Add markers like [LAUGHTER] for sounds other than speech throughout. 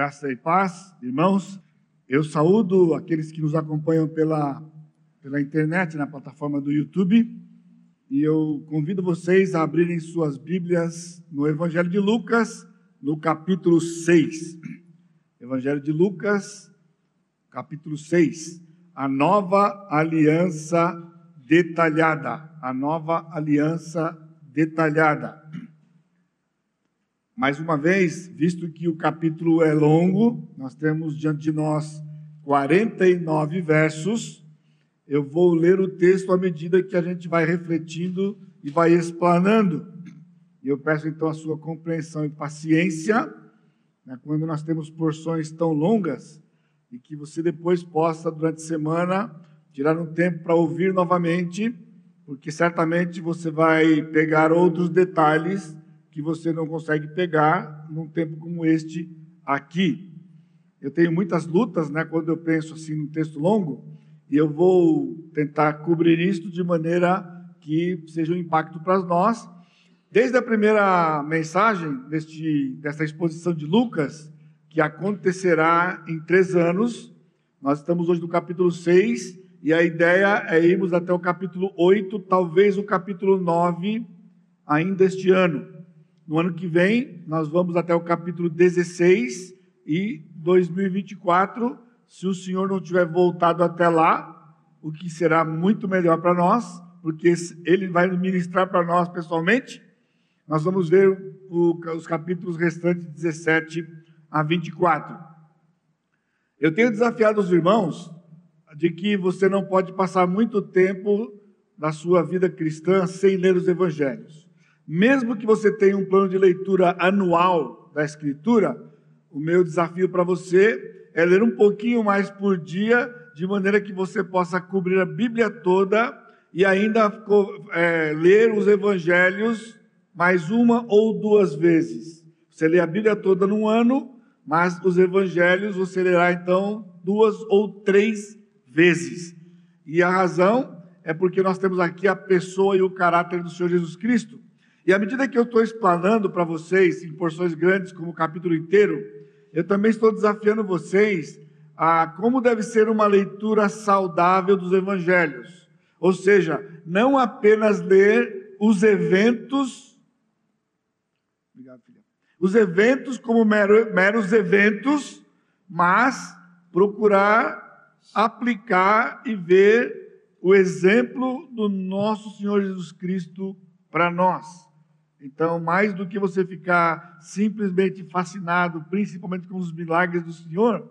Graça e paz, irmãos. Eu saúdo aqueles que nos acompanham pela, pela internet, na plataforma do YouTube. E eu convido vocês a abrirem suas Bíblias no Evangelho de Lucas, no capítulo 6. Evangelho de Lucas, capítulo 6. A nova aliança detalhada. A nova aliança detalhada. Mais uma vez, visto que o capítulo é longo, nós temos diante de nós 49 versos. Eu vou ler o texto à medida que a gente vai refletindo e vai explanando. E eu peço então a sua compreensão e paciência né, quando nós temos porções tão longas e que você depois possa, durante a semana, tirar um tempo para ouvir novamente, porque certamente você vai pegar outros detalhes que você não consegue pegar num tempo como este aqui. Eu tenho muitas lutas, né, quando eu penso assim num texto longo, e eu vou tentar cobrir isto de maneira que seja um impacto para nós. Desde a primeira mensagem deste, desta exposição de Lucas, que acontecerá em três anos, nós estamos hoje no capítulo 6, e a ideia é irmos até o capítulo 8, talvez o capítulo 9, ainda este ano. No ano que vem, nós vamos até o capítulo 16 e 2024, se o Senhor não tiver voltado até lá, o que será muito melhor para nós, porque Ele vai ministrar para nós pessoalmente. Nós vamos ver o, os capítulos restantes, 17 a 24. Eu tenho desafiado os irmãos de que você não pode passar muito tempo da sua vida cristã sem ler os evangelhos. Mesmo que você tenha um plano de leitura anual da Escritura, o meu desafio para você é ler um pouquinho mais por dia, de maneira que você possa cobrir a Bíblia toda e ainda é, ler os Evangelhos mais uma ou duas vezes. Você lê a Bíblia toda num ano, mas os Evangelhos você lerá então duas ou três vezes. E a razão é porque nós temos aqui a pessoa e o caráter do Senhor Jesus Cristo. E à medida que eu estou explanando para vocês, em porções grandes, como o capítulo inteiro, eu também estou desafiando vocês a como deve ser uma leitura saudável dos evangelhos. Ou seja, não apenas ler os eventos. Os eventos como mero, meros eventos, mas procurar aplicar e ver o exemplo do nosso Senhor Jesus Cristo para nós. Então, mais do que você ficar simplesmente fascinado, principalmente com os milagres do Senhor,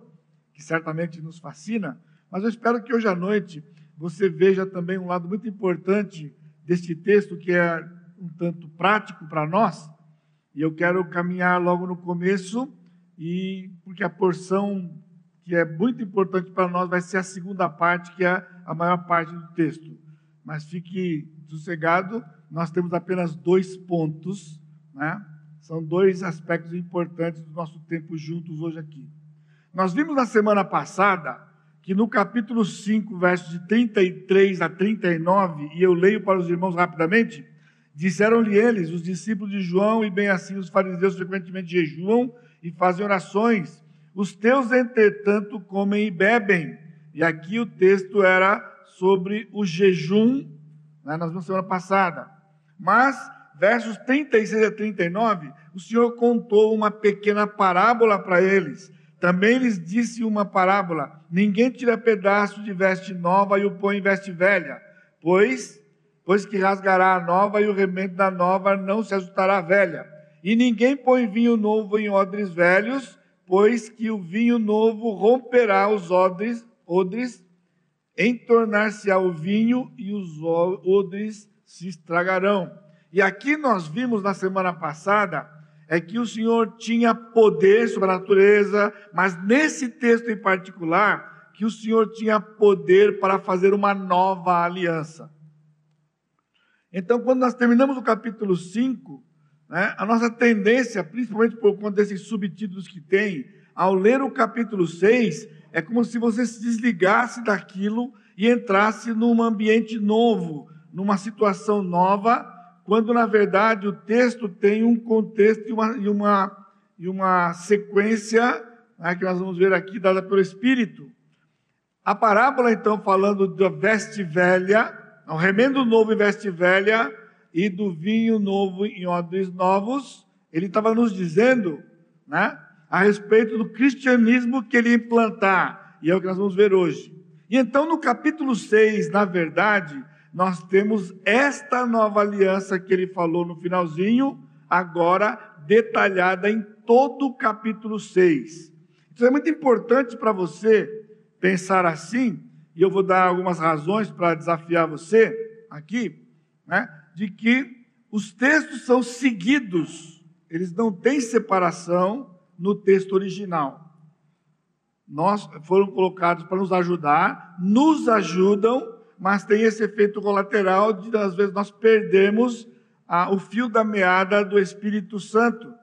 que certamente nos fascina, mas eu espero que hoje à noite você veja também um lado muito importante deste texto, que é um tanto prático para nós, e eu quero caminhar logo no começo, e porque a porção que é muito importante para nós vai ser a segunda parte, que é a maior parte do texto. Mas fique sossegado, nós temos apenas dois pontos, né? São dois aspectos importantes do nosso tempo juntos hoje aqui. Nós vimos na semana passada que no capítulo 5, versos de 33 a 39, e eu leio para os irmãos rapidamente, disseram-lhe eles, os discípulos de João, e bem assim os fariseus frequentemente jejuam e fazem orações. Os teus, entretanto, comem e bebem. E aqui o texto era sobre o jejum, né, nós vimos semana passada. Mas, versos 36 a 39, o Senhor contou uma pequena parábola para eles. Também lhes disse uma parábola: Ninguém tira pedaço de veste nova e o põe em veste velha, pois, pois que rasgará a nova e o remendo da nova não se ajustará à velha. E ninguém põe vinho novo em odres velhos, pois que o vinho novo romperá os odres, odres em tornar-se ao vinho e os odres se estragarão. E aqui nós vimos na semana passada é que o Senhor tinha poder sobre a natureza, mas nesse texto em particular, que o Senhor tinha poder para fazer uma nova aliança. Então, quando nós terminamos o capítulo 5, né, a nossa tendência, principalmente por conta desses subtítulos que tem, ao ler o capítulo 6, é como se você se desligasse daquilo e entrasse num ambiente novo, numa situação nova, quando na verdade o texto tem um contexto e uma, e uma, e uma sequência né, que nós vamos ver aqui, dada pelo Espírito. A parábola, então, falando da veste velha, o remendo novo em veste velha e do vinho novo em odres novos, ele estava nos dizendo, né, a respeito do cristianismo que ele implantar, e é o que nós vamos ver hoje. E então, no capítulo 6, na verdade, nós temos esta nova aliança que ele falou no finalzinho, agora detalhada em todo o capítulo 6. Isso é muito importante para você pensar assim, e eu vou dar algumas razões para desafiar você aqui, né, de que os textos são seguidos, eles não têm separação no texto original. Nós foram colocados para nos ajudar, nos ajudam, mas tem esse efeito colateral de às vezes nós perdemos ah, o fio da meada do Espírito Santo.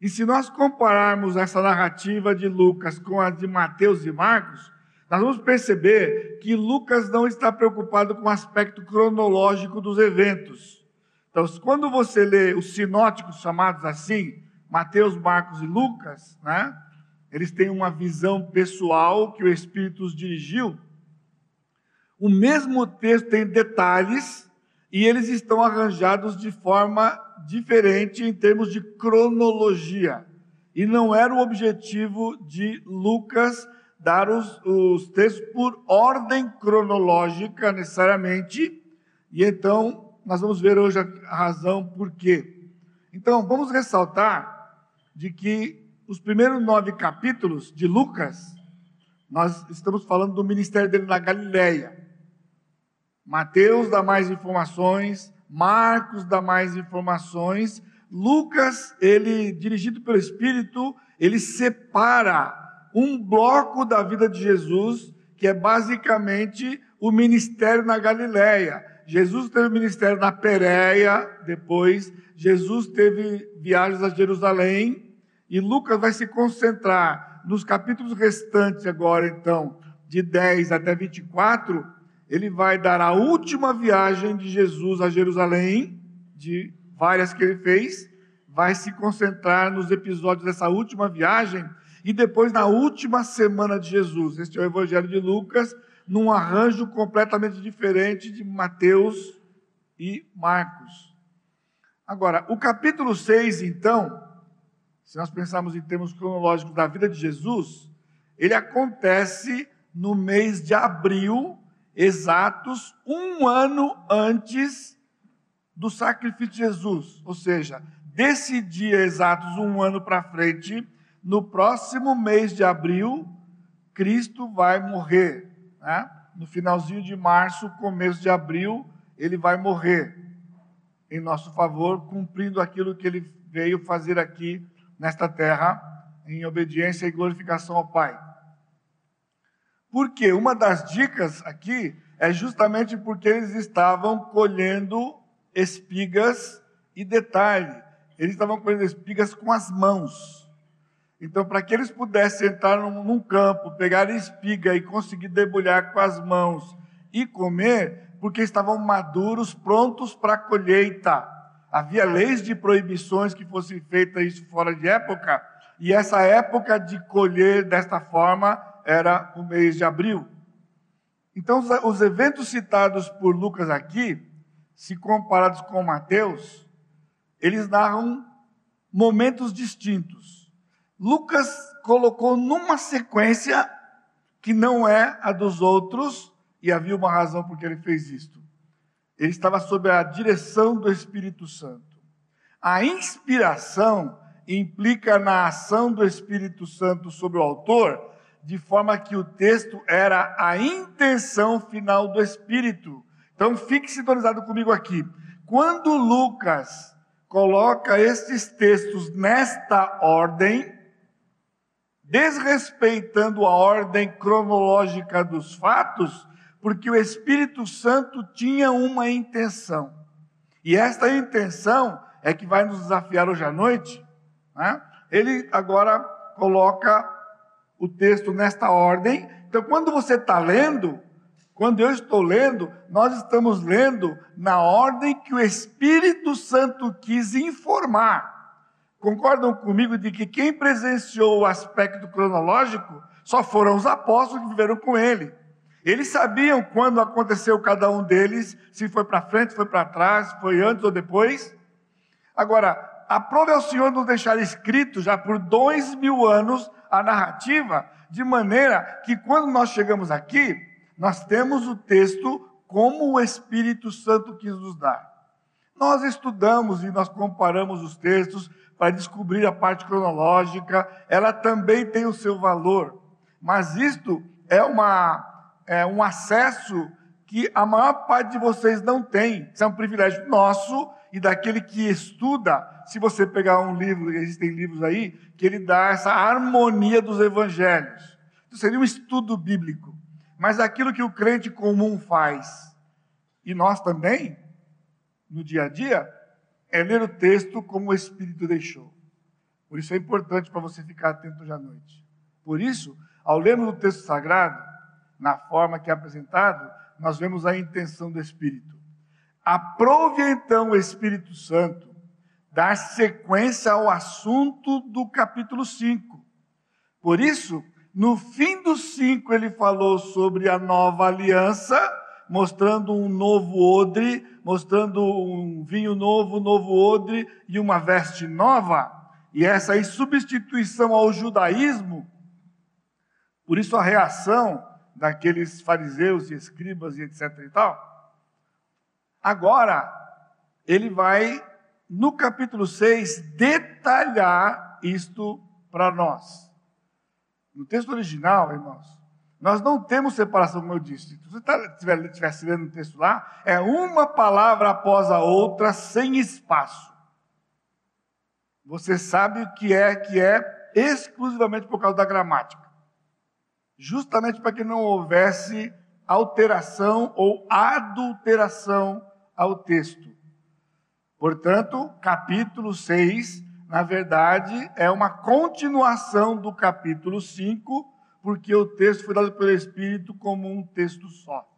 E se nós compararmos essa narrativa de Lucas com a de Mateus e Marcos, nós vamos perceber que Lucas não está preocupado com o aspecto cronológico dos eventos. Então, quando você lê os sinóticos chamados assim, Mateus, Marcos e Lucas, né? Eles têm uma visão pessoal que o Espírito os dirigiu. O mesmo texto tem detalhes e eles estão arranjados de forma diferente em termos de cronologia. E não era o objetivo de Lucas dar os, os textos por ordem cronológica necessariamente. E então nós vamos ver hoje a razão por quê. Então vamos ressaltar de que os primeiros nove capítulos de Lucas, nós estamos falando do ministério dele na Galileia. Mateus dá mais informações, Marcos dá mais informações, Lucas, ele dirigido pelo Espírito, ele separa um bloco da vida de Jesus, que é basicamente o ministério na Galileia. Jesus teve ministério na Pérea, depois Jesus teve viagens a Jerusalém, e Lucas vai se concentrar nos capítulos restantes agora, então, de 10 até 24, ele vai dar a última viagem de Jesus a Jerusalém, de várias que ele fez, vai se concentrar nos episódios dessa última viagem e depois na última semana de Jesus. Este é o Evangelho de Lucas, num arranjo completamente diferente de Mateus e Marcos. Agora, o capítulo 6, então, se nós pensarmos em termos cronológicos da vida de Jesus, ele acontece no mês de abril, exatos um ano antes do sacrifício de Jesus. Ou seja, desse dia exatos um ano para frente, no próximo mês de abril, Cristo vai morrer. Né? No finalzinho de março, começo de abril, ele vai morrer em nosso favor, cumprindo aquilo que ele veio fazer aqui nesta terra em obediência e glorificação ao Pai. Porque uma das dicas aqui é justamente porque eles estavam colhendo espigas e detalhe, eles estavam colhendo espigas com as mãos. Então, para que eles pudessem entrar num, num campo, pegar espiga e conseguir debulhar com as mãos e comer, porque estavam maduros, prontos para a colheita havia leis de proibições que fossem feitas isso fora de época, e essa época de colher desta forma era o mês de abril. Então, os eventos citados por Lucas aqui, se comparados com Mateus, eles narram momentos distintos. Lucas colocou numa sequência que não é a dos outros, e havia uma razão por que ele fez isto ele estava sob a direção do Espírito Santo. A inspiração implica na ação do Espírito Santo sobre o autor, de forma que o texto era a intenção final do Espírito. Então fique sintonizado comigo aqui. Quando Lucas coloca estes textos nesta ordem, desrespeitando a ordem cronológica dos fatos, porque o Espírito Santo tinha uma intenção. E esta intenção é que vai nos desafiar hoje à noite. Né? Ele agora coloca o texto nesta ordem. Então, quando você está lendo, quando eu estou lendo, nós estamos lendo na ordem que o Espírito Santo quis informar. concordam comigo de que quem presenciou o aspecto cronológico só foram os apóstolos que viveram com ele. Eles sabiam quando aconteceu cada um deles, se foi para frente, foi para trás, foi antes ou depois. Agora, aprove ao Senhor nos deixar escrito já por dois mil anos a narrativa, de maneira que quando nós chegamos aqui, nós temos o texto como o Espírito Santo quis nos dar. Nós estudamos e nós comparamos os textos para descobrir a parte cronológica, ela também tem o seu valor, mas isto é, uma, é um acesso que a maior parte de vocês não tem. Isso é um privilégio nosso e daquele que estuda. Se você pegar um livro, existem livros aí, que ele dá essa harmonia dos evangelhos. Isso seria um estudo bíblico. Mas aquilo que o crente comum faz, e nós também, no dia a dia, é ler o texto como o Espírito deixou. Por isso é importante para você ficar atento hoje à noite. Por isso, ao lermos o texto sagrado, na forma que é apresentado, nós vemos a intenção do Espírito. Aprove então o Espírito Santo dar sequência ao assunto do capítulo 5. Por isso, no fim do 5, ele falou sobre a nova aliança, mostrando um novo odre, mostrando um vinho novo, novo odre e uma veste nova. E essa em substituição ao judaísmo, por isso a reação daqueles fariseus e escribas e etc e tal. Agora, ele vai, no capítulo 6, detalhar isto para nós. No texto original, irmãos, nós não temos separação, como eu disse. Se você tá, estivesse lendo o texto lá, é uma palavra após a outra, sem espaço. Você sabe o que é que é exclusivamente por causa da gramática. Justamente para que não houvesse alteração ou adulteração ao texto. Portanto, capítulo 6, na verdade, é uma continuação do capítulo 5 porque o texto foi dado pelo Espírito como um texto só.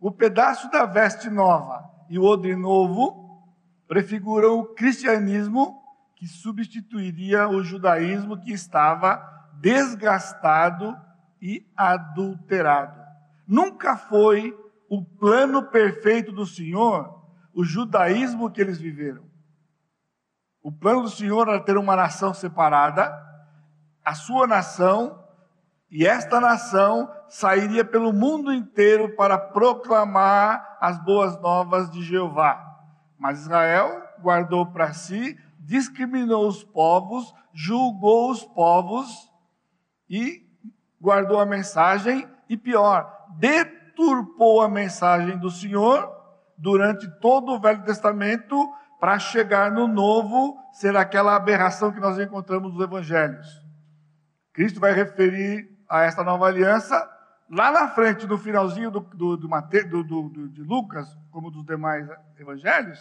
O pedaço da veste nova e o odre novo prefiguram o cristianismo que substituiria o judaísmo que estava desgastado e adulterado. Nunca foi o plano perfeito do Senhor o judaísmo que eles viveram. O plano do Senhor era ter uma nação separada, a sua nação e esta nação sairia pelo mundo inteiro para proclamar as boas novas de Jeová. Mas Israel guardou para si, discriminou os povos, julgou os povos e guardou a mensagem, e pior, deturpou a mensagem do Senhor durante todo o Velho Testamento para chegar no Novo ser aquela aberração que nós encontramos nos evangelhos. Cristo vai referir a esta nova aliança, lá na frente, no finalzinho do, do, do, do, do de Lucas, como dos demais evangelhos,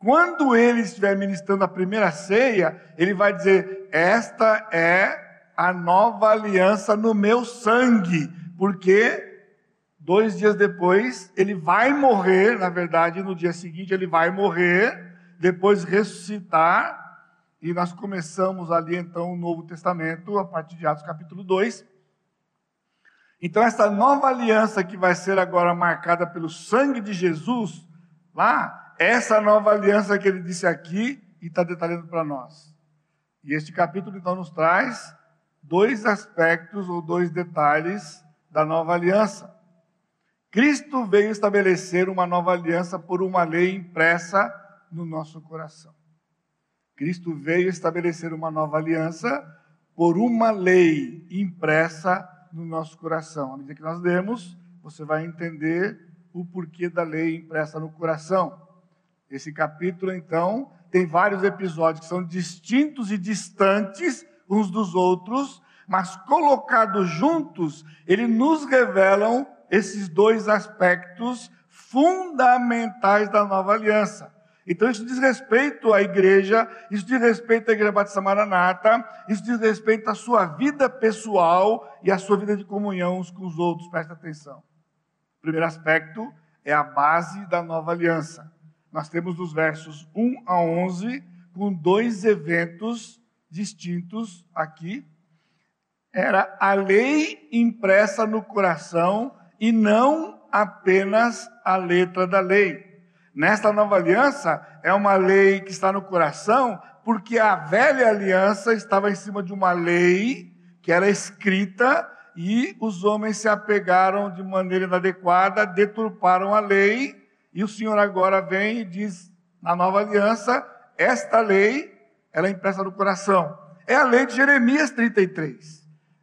quando ele estiver ministrando a primeira ceia, ele vai dizer: Esta é a nova aliança no meu sangue, porque dois dias depois ele vai morrer, na verdade, no dia seguinte ele vai morrer, depois ressuscitar, e nós começamos ali então o Novo Testamento, a partir de Atos capítulo 2. Então, essa nova aliança que vai ser agora marcada pelo sangue de Jesus, lá, essa nova aliança que ele disse aqui e está detalhando para nós. E este capítulo então nos traz dois aspectos ou dois detalhes da nova aliança. Cristo veio estabelecer uma nova aliança por uma lei impressa no nosso coração. Cristo veio estabelecer uma nova aliança por uma lei impressa no nosso coração. À medida que nós lemos, você vai entender o porquê da lei impressa no coração. Esse capítulo, então, tem vários episódios que são distintos e distantes uns dos outros, mas colocados juntos, eles nos revelam esses dois aspectos fundamentais da nova aliança. Então, isso diz respeito à igreja, isso diz respeito à igreja Batista Maranata, isso diz respeito à sua vida pessoal e à sua vida de comunhão uns com os outros, presta atenção. O primeiro aspecto é a base da nova aliança. Nós temos nos versos 1 a 11 com dois eventos distintos aqui. Era a lei impressa no coração e não apenas a letra da lei. Nesta nova aliança, é uma lei que está no coração, porque a velha aliança estava em cima de uma lei que era escrita e os homens se apegaram de maneira inadequada, deturparam a lei, e o Senhor agora vem e diz na nova aliança, esta lei, ela é impressa no coração. É a lei de Jeremias 33.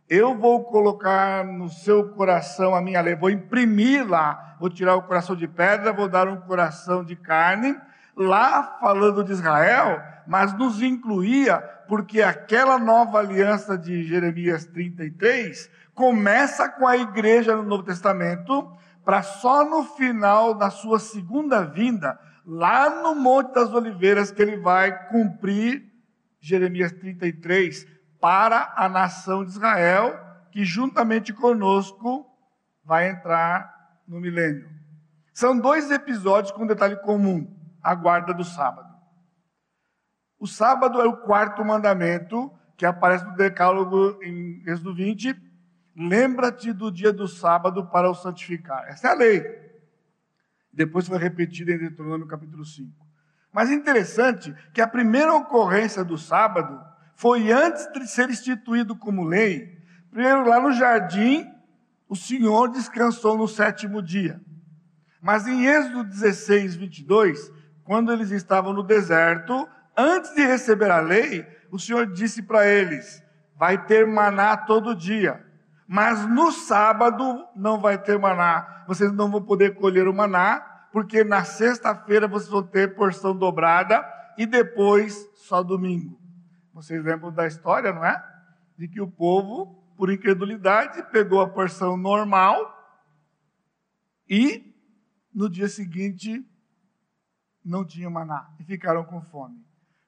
Eu vou colocar no seu coração a minha lei, vou imprimir lá, vou tirar o coração de pedra, vou dar um coração de carne, lá falando de Israel, mas nos incluía, porque aquela nova aliança de Jeremias 33 começa com a igreja no Novo Testamento, para só no final da sua segunda vinda, lá no Monte das Oliveiras, que ele vai cumprir Jeremias 33 para a nação de Israel, que juntamente conosco vai entrar no milênio. São dois episódios com um detalhe comum: a guarda do sábado. O sábado é o quarto mandamento que aparece no Decálogo em Êxodo 20, Lembra-te do dia do sábado para o santificar. Essa é a lei. Depois foi repetida em Deuteronômio capítulo 5. Mas é interessante que a primeira ocorrência do sábado foi antes de ser instituído como lei. Primeiro, lá no jardim, o Senhor descansou no sétimo dia. Mas em Êxodo 16, 22, quando eles estavam no deserto, antes de receber a lei, o Senhor disse para eles: vai ter maná todo dia. Mas no sábado não vai ter maná. Vocês não vão poder colher o maná, porque na sexta-feira vocês vão ter porção dobrada e depois só domingo. Vocês lembram da história, não é? De que o povo, por incredulidade, pegou a porção normal e no dia seguinte não tinha maná e ficaram com fome.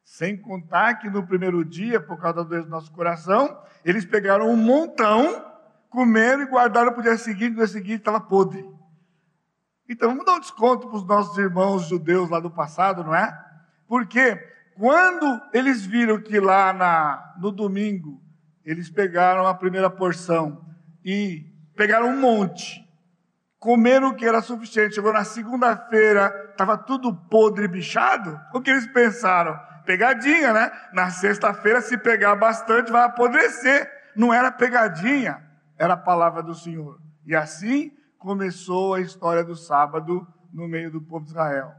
Sem contar que no primeiro dia, por causa do nosso coração, eles pegaram um montão comeram e guardaram para o dia seguinte, no dia seguinte estava podre. Então vamos dar um desconto para os nossos irmãos judeus lá do passado, não é? Porque quando eles viram que lá na, no domingo eles pegaram a primeira porção e pegaram um monte, comeram o que era suficiente, chegou na segunda-feira, estava tudo podre e bichado, o que eles pensaram? Pegadinha, né? Na sexta-feira, se pegar bastante, vai apodrecer. Não era pegadinha era a palavra do Senhor. E assim começou a história do sábado no meio do povo de Israel.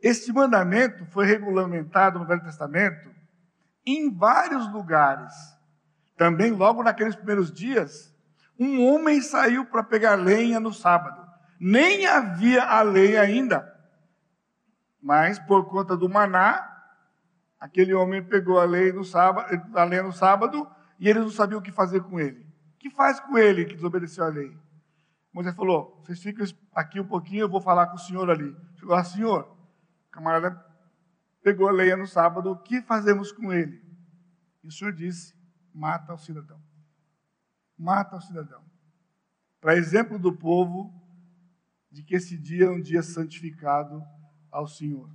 Este mandamento foi regulamentado no Velho Testamento em vários lugares. Também, logo naqueles primeiros dias, um homem saiu para pegar lenha no sábado. Nem havia a lei ainda. Mas, por conta do maná, aquele homem pegou a lei no sábado, a lenha no sábado e eles não sabiam o que fazer com ele que faz com ele que desobedeceu a lei? Moisés falou: vocês ficam aqui um pouquinho, eu vou falar com o senhor ali. Chegou lá, senhor, o camarada pegou a lei no sábado, o que fazemos com ele? E o senhor disse: mata o cidadão. Mata o cidadão. Para exemplo do povo, de que esse dia é um dia santificado ao Senhor.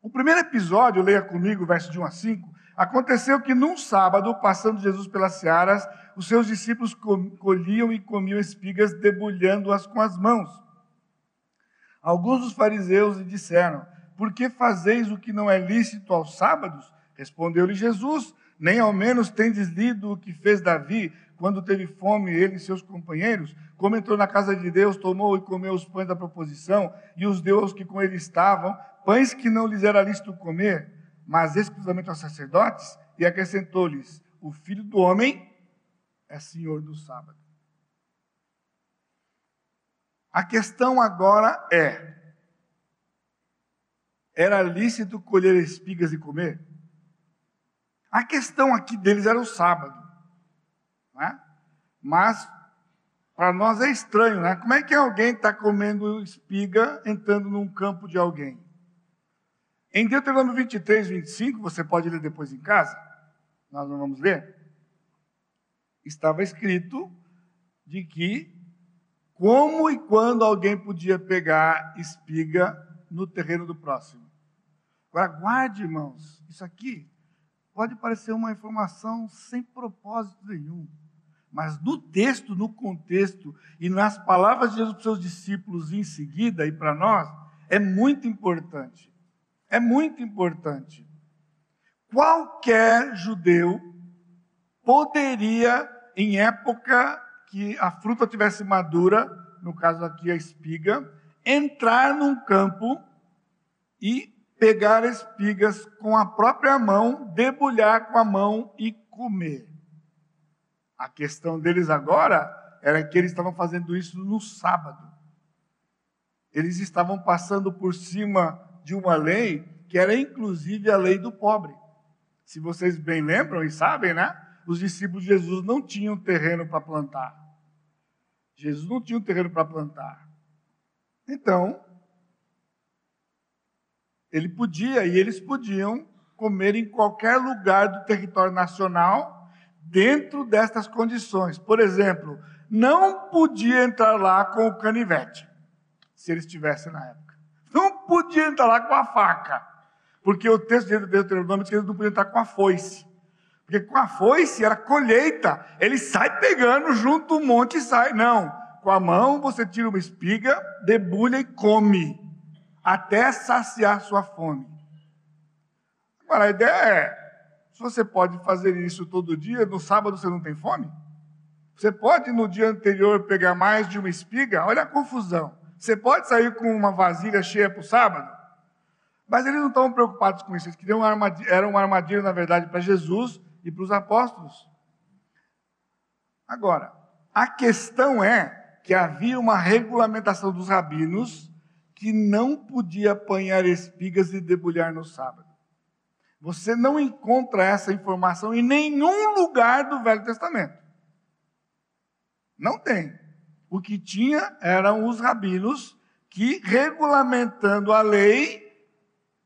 O primeiro episódio, leia comigo, verso de 1 a 5, Aconteceu que num sábado, passando Jesus pelas searas, os seus discípulos colhiam e comiam espigas, debulhando-as com as mãos. Alguns dos fariseus lhe disseram: Por que fazeis o que não é lícito aos sábados? Respondeu-lhe Jesus: Nem ao menos tendes lido o que fez Davi, quando teve fome, ele e seus companheiros, como entrou na casa de Deus, tomou e comeu os pães da proposição, e os deuses que com ele estavam, pães que não lhes era lícito comer mas exclusivamente aos sacerdotes, e acrescentou-lhes: O filho do homem é senhor do sábado. A questão agora é: era lícito colher espigas e comer? A questão aqui deles era o sábado. Né? Mas para nós é estranho, né? Como é que alguém está comendo espiga entrando num campo de alguém? Em Deuteronômio 23, 25, você pode ler depois em casa, nós não vamos ler. Estava escrito de que como e quando alguém podia pegar espiga no terreno do próximo. Agora, guarde, irmãos, isso aqui pode parecer uma informação sem propósito nenhum. Mas no texto, no contexto e nas palavras de Jesus para os seus discípulos em seguida e para nós, é muito importante. É muito importante. Qualquer judeu poderia, em época que a fruta tivesse madura, no caso aqui a espiga, entrar num campo e pegar espigas com a própria mão, debulhar com a mão e comer. A questão deles agora era que eles estavam fazendo isso no sábado. Eles estavam passando por cima de uma lei que era inclusive a lei do pobre. Se vocês bem lembram e sabem, né? Os discípulos de Jesus não tinham terreno para plantar. Jesus não tinha um terreno para plantar. Então, ele podia e eles podiam comer em qualquer lugar do território nacional dentro destas condições. Por exemplo, não podia entrar lá com o canivete, se ele estivesse na época. Não podia entrar lá com a faca, porque o texto de Deuteronômio diz que eles não podiam entrar com a foice. Porque com a foice era colheita, ele sai pegando junto um monte e sai. Não, com a mão você tira uma espiga, debulha e come, até saciar sua fome. Agora, a ideia é, se você pode fazer isso todo dia, no sábado você não tem fome? Você pode no dia anterior pegar mais de uma espiga? Olha a confusão. Você pode sair com uma vasilha cheia para o sábado? Mas eles não estavam preocupados com isso. Eles queriam uma armadilha, era uma armadilha, na verdade, para Jesus e para os apóstolos. Agora, a questão é que havia uma regulamentação dos rabinos que não podia apanhar espigas e debulhar no sábado. Você não encontra essa informação em nenhum lugar do Velho Testamento. Não tem. O que tinha eram os rabinos que, regulamentando a lei,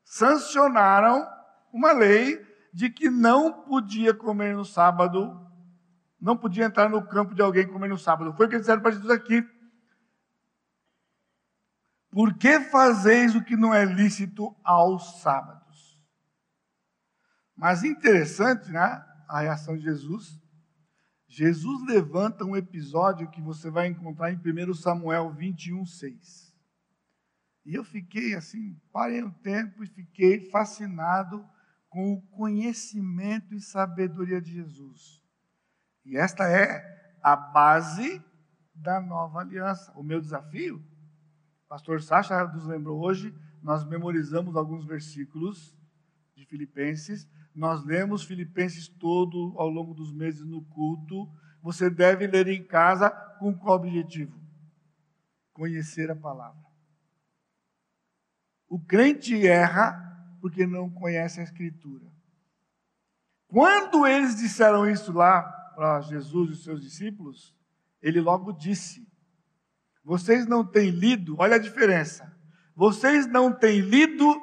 sancionaram uma lei de que não podia comer no sábado, não podia entrar no campo de alguém comer no sábado. Foi o que disseram para Jesus aqui. Por que fazeis o que não é lícito ao sábado? Mas interessante, né? A reação de Jesus. Jesus levanta um episódio que você vai encontrar em 1 Samuel 21, 6. E eu fiquei assim, parei um tempo e fiquei fascinado com o conhecimento e sabedoria de Jesus. E esta é a base da nova aliança. O meu desafio, pastor Sacha nos lembrou hoje, nós memorizamos alguns versículos de Filipenses nós lemos Filipenses todo ao longo dos meses no culto. Você deve ler em casa com qual objetivo? Conhecer a palavra. O crente erra porque não conhece a Escritura. Quando eles disseram isso lá para Jesus e seus discípulos, ele logo disse: Vocês não têm lido, olha a diferença. Vocês não têm lido,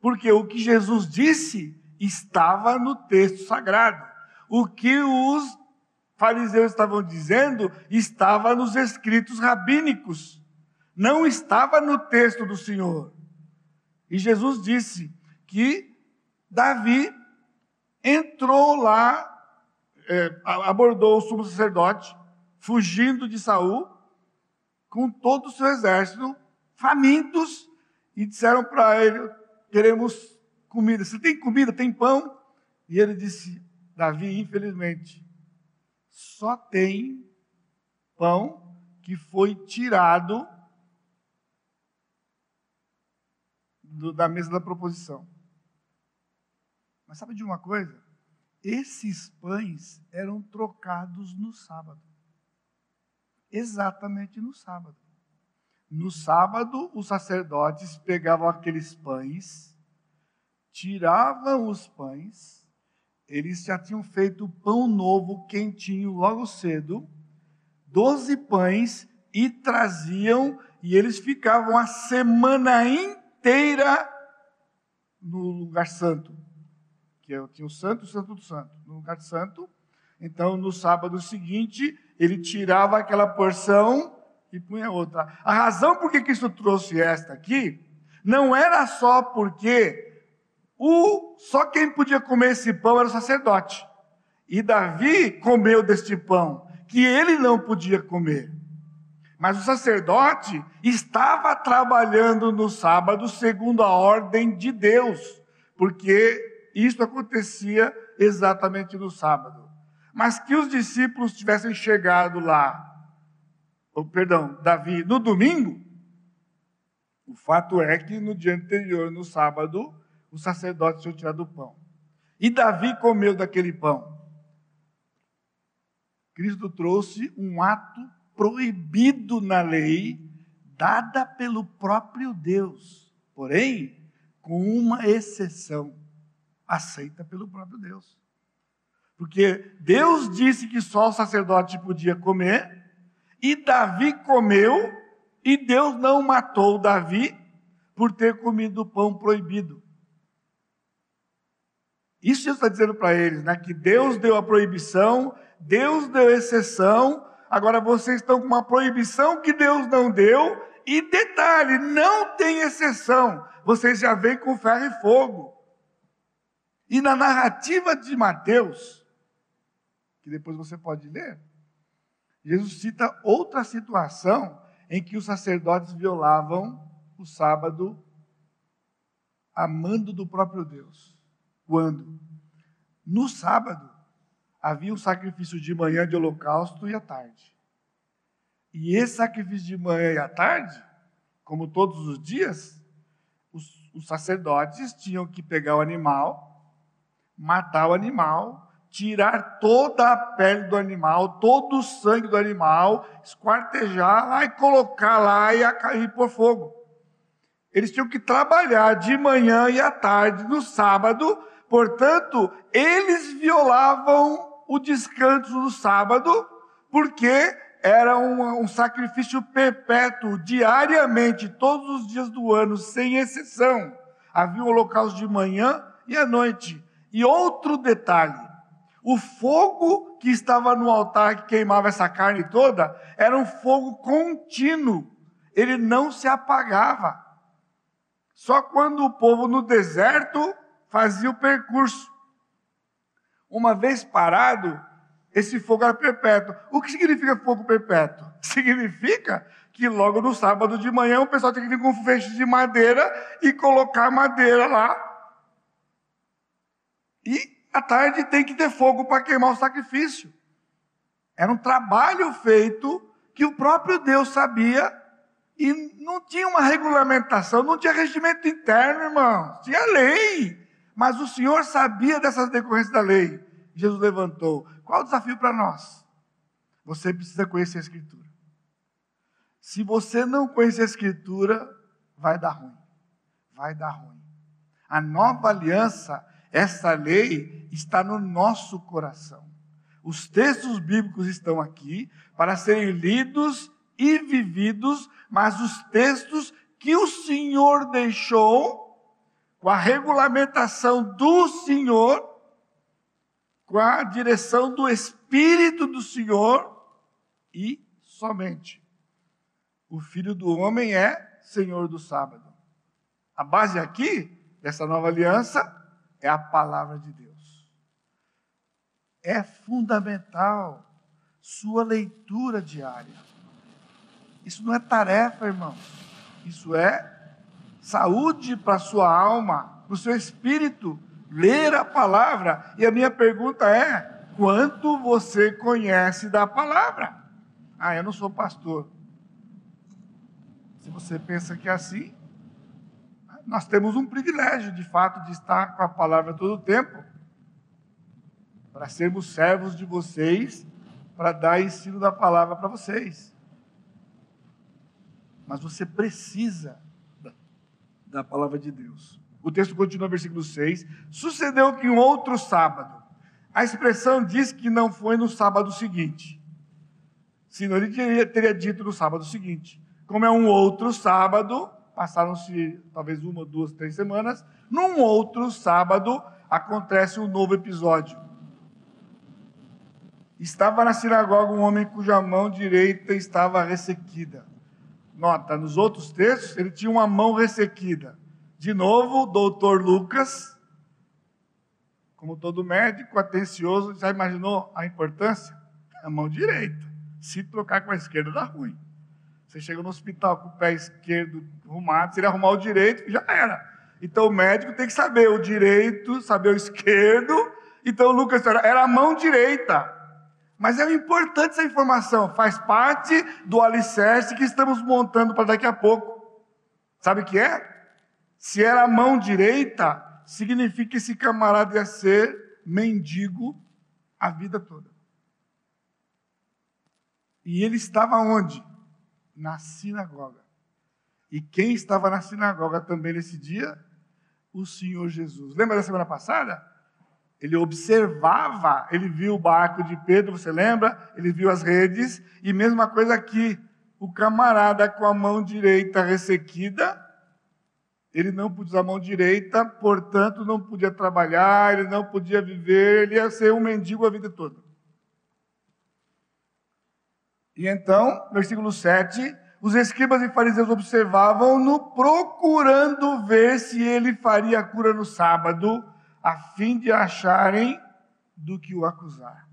porque o que Jesus disse estava no texto sagrado. O que os fariseus estavam dizendo estava nos escritos rabínicos, não estava no texto do Senhor. E Jesus disse que Davi entrou lá, é, abordou o sumo sacerdote, fugindo de Saul, com todo o seu exército, famintos, e disseram para ele: queremos comida. Se tem comida, tem pão. E ele disse: Davi, infelizmente, só tem pão que foi tirado do, da mesa da proposição. Mas sabe de uma coisa? Esses pães eram trocados no sábado. Exatamente no sábado. No sábado, os sacerdotes pegavam aqueles pães tiravam os pães, eles já tinham feito pão novo, quentinho, logo cedo, doze pães, e traziam, e eles ficavam a semana inteira no lugar santo, que eu tinha o santo o santo do santo, no lugar santo. Então, no sábado seguinte, ele tirava aquela porção e punha outra. A razão por que isso trouxe esta aqui Não era só porque o, só quem podia comer esse pão era o sacerdote. E Davi comeu deste pão, que ele não podia comer. Mas o sacerdote estava trabalhando no sábado segundo a ordem de Deus, porque isso acontecia exatamente no sábado. Mas que os discípulos tivessem chegado lá, ou, perdão, Davi, no domingo, o fato é que no dia anterior, no sábado, o sacerdote tinha tirado o pão. E Davi comeu daquele pão. Cristo trouxe um ato proibido na lei, dada pelo próprio Deus, porém, com uma exceção, aceita pelo próprio Deus. Porque Deus disse que só o sacerdote podia comer, e Davi comeu, e Deus não matou Davi por ter comido o pão proibido. Isso Jesus está dizendo para eles, né? Que Deus deu a proibição, Deus deu exceção, Agora vocês estão com uma proibição que Deus não deu, e detalhe, não tem exceção. Vocês já vêm com ferro e fogo. E na narrativa de Mateus, que depois você pode ler, Jesus cita outra situação em que os sacerdotes violavam o sábado amando do próprio Deus. Quando? No sábado, havia um sacrifício de manhã de holocausto e à tarde. E esse sacrifício de manhã e à tarde, como todos os dias, os, os sacerdotes tinham que pegar o animal, matar o animal, tirar toda a pele do animal, todo o sangue do animal, esquartejar lá e colocar lá e, e pôr fogo. Eles tinham que trabalhar de manhã e à tarde, no sábado, portanto, eles violavam o descanso do sábado, porque era um, um, sacrifício perpétuo, diariamente, todos os dias do ano, sem exceção. Havia um holocausto de manhã e à noite. E outro detalhe: o fogo que estava no altar que queimava essa carne toda era um fogo contínuo, ele não se apagava. Só quando o povo no deserto fazia o percurso. Uma vez parado, esse fogo era perpétuo. O que significa fogo perpétuo? [LAUGHS] Significa que logo no sábado de manhã o pessoal tem que vir com um feixe de madeira e colocar madeira lá. E à tarde tem que ter fogo para queimar o sacrifício. Era um trabalho feito que o próprio Deus sabia e não tinha uma regulamentação, não tinha regimento interno, irmão. Tinha lei. Mas o Senhor sabia dessas decorrências da lei. Jesus levantou. Qual o desafio para nós? Você precisa conhecer a Escritura. Se você não conhecer a Escritura, vai dar ruim. Vai dar ruim. A nova aliança, essa lei, está no nosso coração. Os textos bíblicos estão aqui para serem lidos e vividos, mas os textos que o Senhor deixou com a regulamentação do Senhor, com a direção do Espírito do Senhor e somente. O Filho do Homem é Senhor do sábado. A base aqui dessa nova aliança é a palavra de Deus. É fundamental sua leitura diária. Isso não é tarefa, irmãos. Isso é saúde para sua alma, para o seu espírito, ler a palavra. E a minha pergunta é: quanto você conhece da palavra? Ah, eu não sou pastor. Se você pensa que é assim, nós temos um privilégio, de fato, de estar com a palavra todo o tempo, para sermos servos de vocês, para dar ensino da palavra para vocês. Mas você precisa da palavra de Deus. O texto continua, versículo 6. Sucedeu que um outro sábado, a expressão diz que não foi no sábado seguinte, senão ele teria, teria dito no sábado seguinte. Como é um outro sábado, passaram-se talvez uma, duas, três semanas, num outro sábado acontece um novo episódio. Estava na sinagoga um homem cuja mão direita estava ressequida. nota, nos outros textos, ele tinha uma mão ressequida. De novo, o doutor Lucas, como todo médico atencioso, já imaginou a importância? A mão direita. Se trocar com a esquerda, dá ruim. Você chega no hospital com o pé esquerdo arrumado, se ele arrumar o direito, já era. Então o médico tem que saber o direito, saber o esquerdo. Então Lucas era a mão direita. Mas é importante essa informação, faz parte do alicerce que estamos montando para daqui a pouco. Sabe o que é? Se era a mão direita, significa que esse camarada ia ser mendigo a vida toda. E ele estava onde? Na sinagoga. E quem estava na sinagoga também nesse dia? O Senhor Jesus. Lembra da semana passada? Ele observava, ele viu o barco de Pedro, você lembra? Ele viu as redes, e mesma coisa aqui, o camarada com a mão direita ressequida, ele não podia usar a mão direita, portanto não podia trabalhar, ele não podia viver, ele ia ser um mendigo a vida toda. E então, versículo 7, os escribas e fariseus observavam-no, procurando ver se ele faria a cura no sábado, a fim de acharem do que o acusar.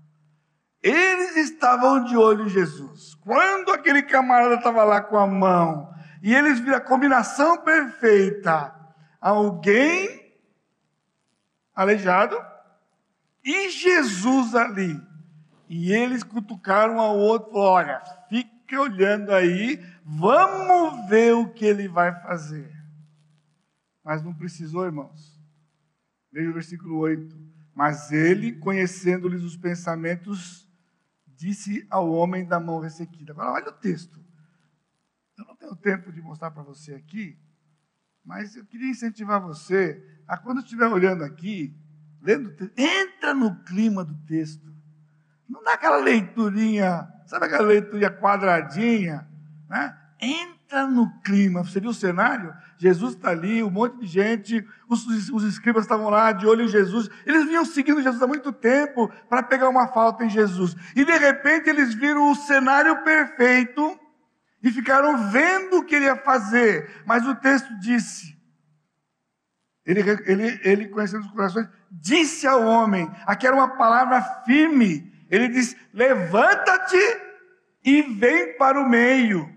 Eles estavam de olho em Jesus. Quando aquele camarada estava lá com a mão, e eles viram a combinação perfeita: alguém aleijado e Jesus ali. E eles cutucaram ao outro, olha, fica olhando aí, vamos ver o que ele vai fazer. Mas não precisou, irmãos. Veja o versículo 8. Mas ele, conhecendo-lhes os pensamentos, disse ao homem da mão ressequida. Agora, olha o texto. Eu não tenho tempo de mostrar para você aqui, mas eu queria incentivar você a, quando estiver olhando aqui, lendo, entra no clima do texto. Não dá aquela leiturinha, sabe aquela leiturinha quadradinha? Né? Entra no clima. Você viu o cenário? Jesus está ali, um monte de gente, os, os escribas estavam lá de olho em Jesus. Eles vinham seguindo Jesus há muito tempo para pegar uma falta em Jesus. E de repente eles viram o cenário perfeito e ficaram vendo o que ele ia fazer. Mas o texto disse, ele, ele, ele conhecendo os corações, disse ao homem, aqui era uma palavra firme, ele disse: levanta-te e vem para o meio.